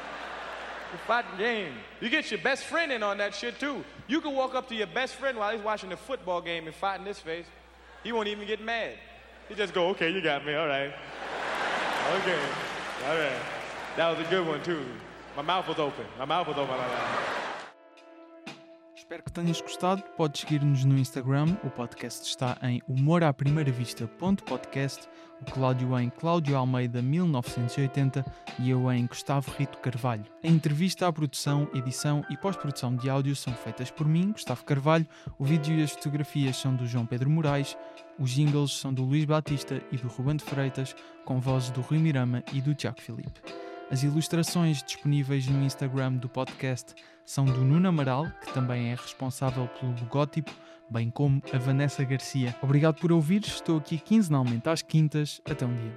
The fighting game. You get your best friend in on that shit too. You can walk up to your best friend while he's watching the football game and fight in his face. He won't even get mad. He just go, okay, you got me, all right. Okay, all right. That was a good one too. My mouth was open. My mouth was open. Espero que tenhas gostado. Podes seguir-nos no Instagram. O podcast está em humoraprimeiravista.podcast. O Cláudio em Cláudio Almeida 1980 e eu em Gustavo Rito Carvalho. A entrevista, a produção, edição e pós-produção de áudio são feitas por mim, Gustavo Carvalho. O vídeo e as fotografias são do João Pedro Moraes. Os jingles são do Luís Batista e do Ruben de Freitas, com vozes do Rui Mirama e do Tiago Filipe. As ilustrações disponíveis no Instagram do podcast são do Nuno Amaral, que também é responsável pelo logótipo, bem como a Vanessa Garcia. Obrigado por ouvir, estou aqui quinzenalmente às quintas. Até um dia.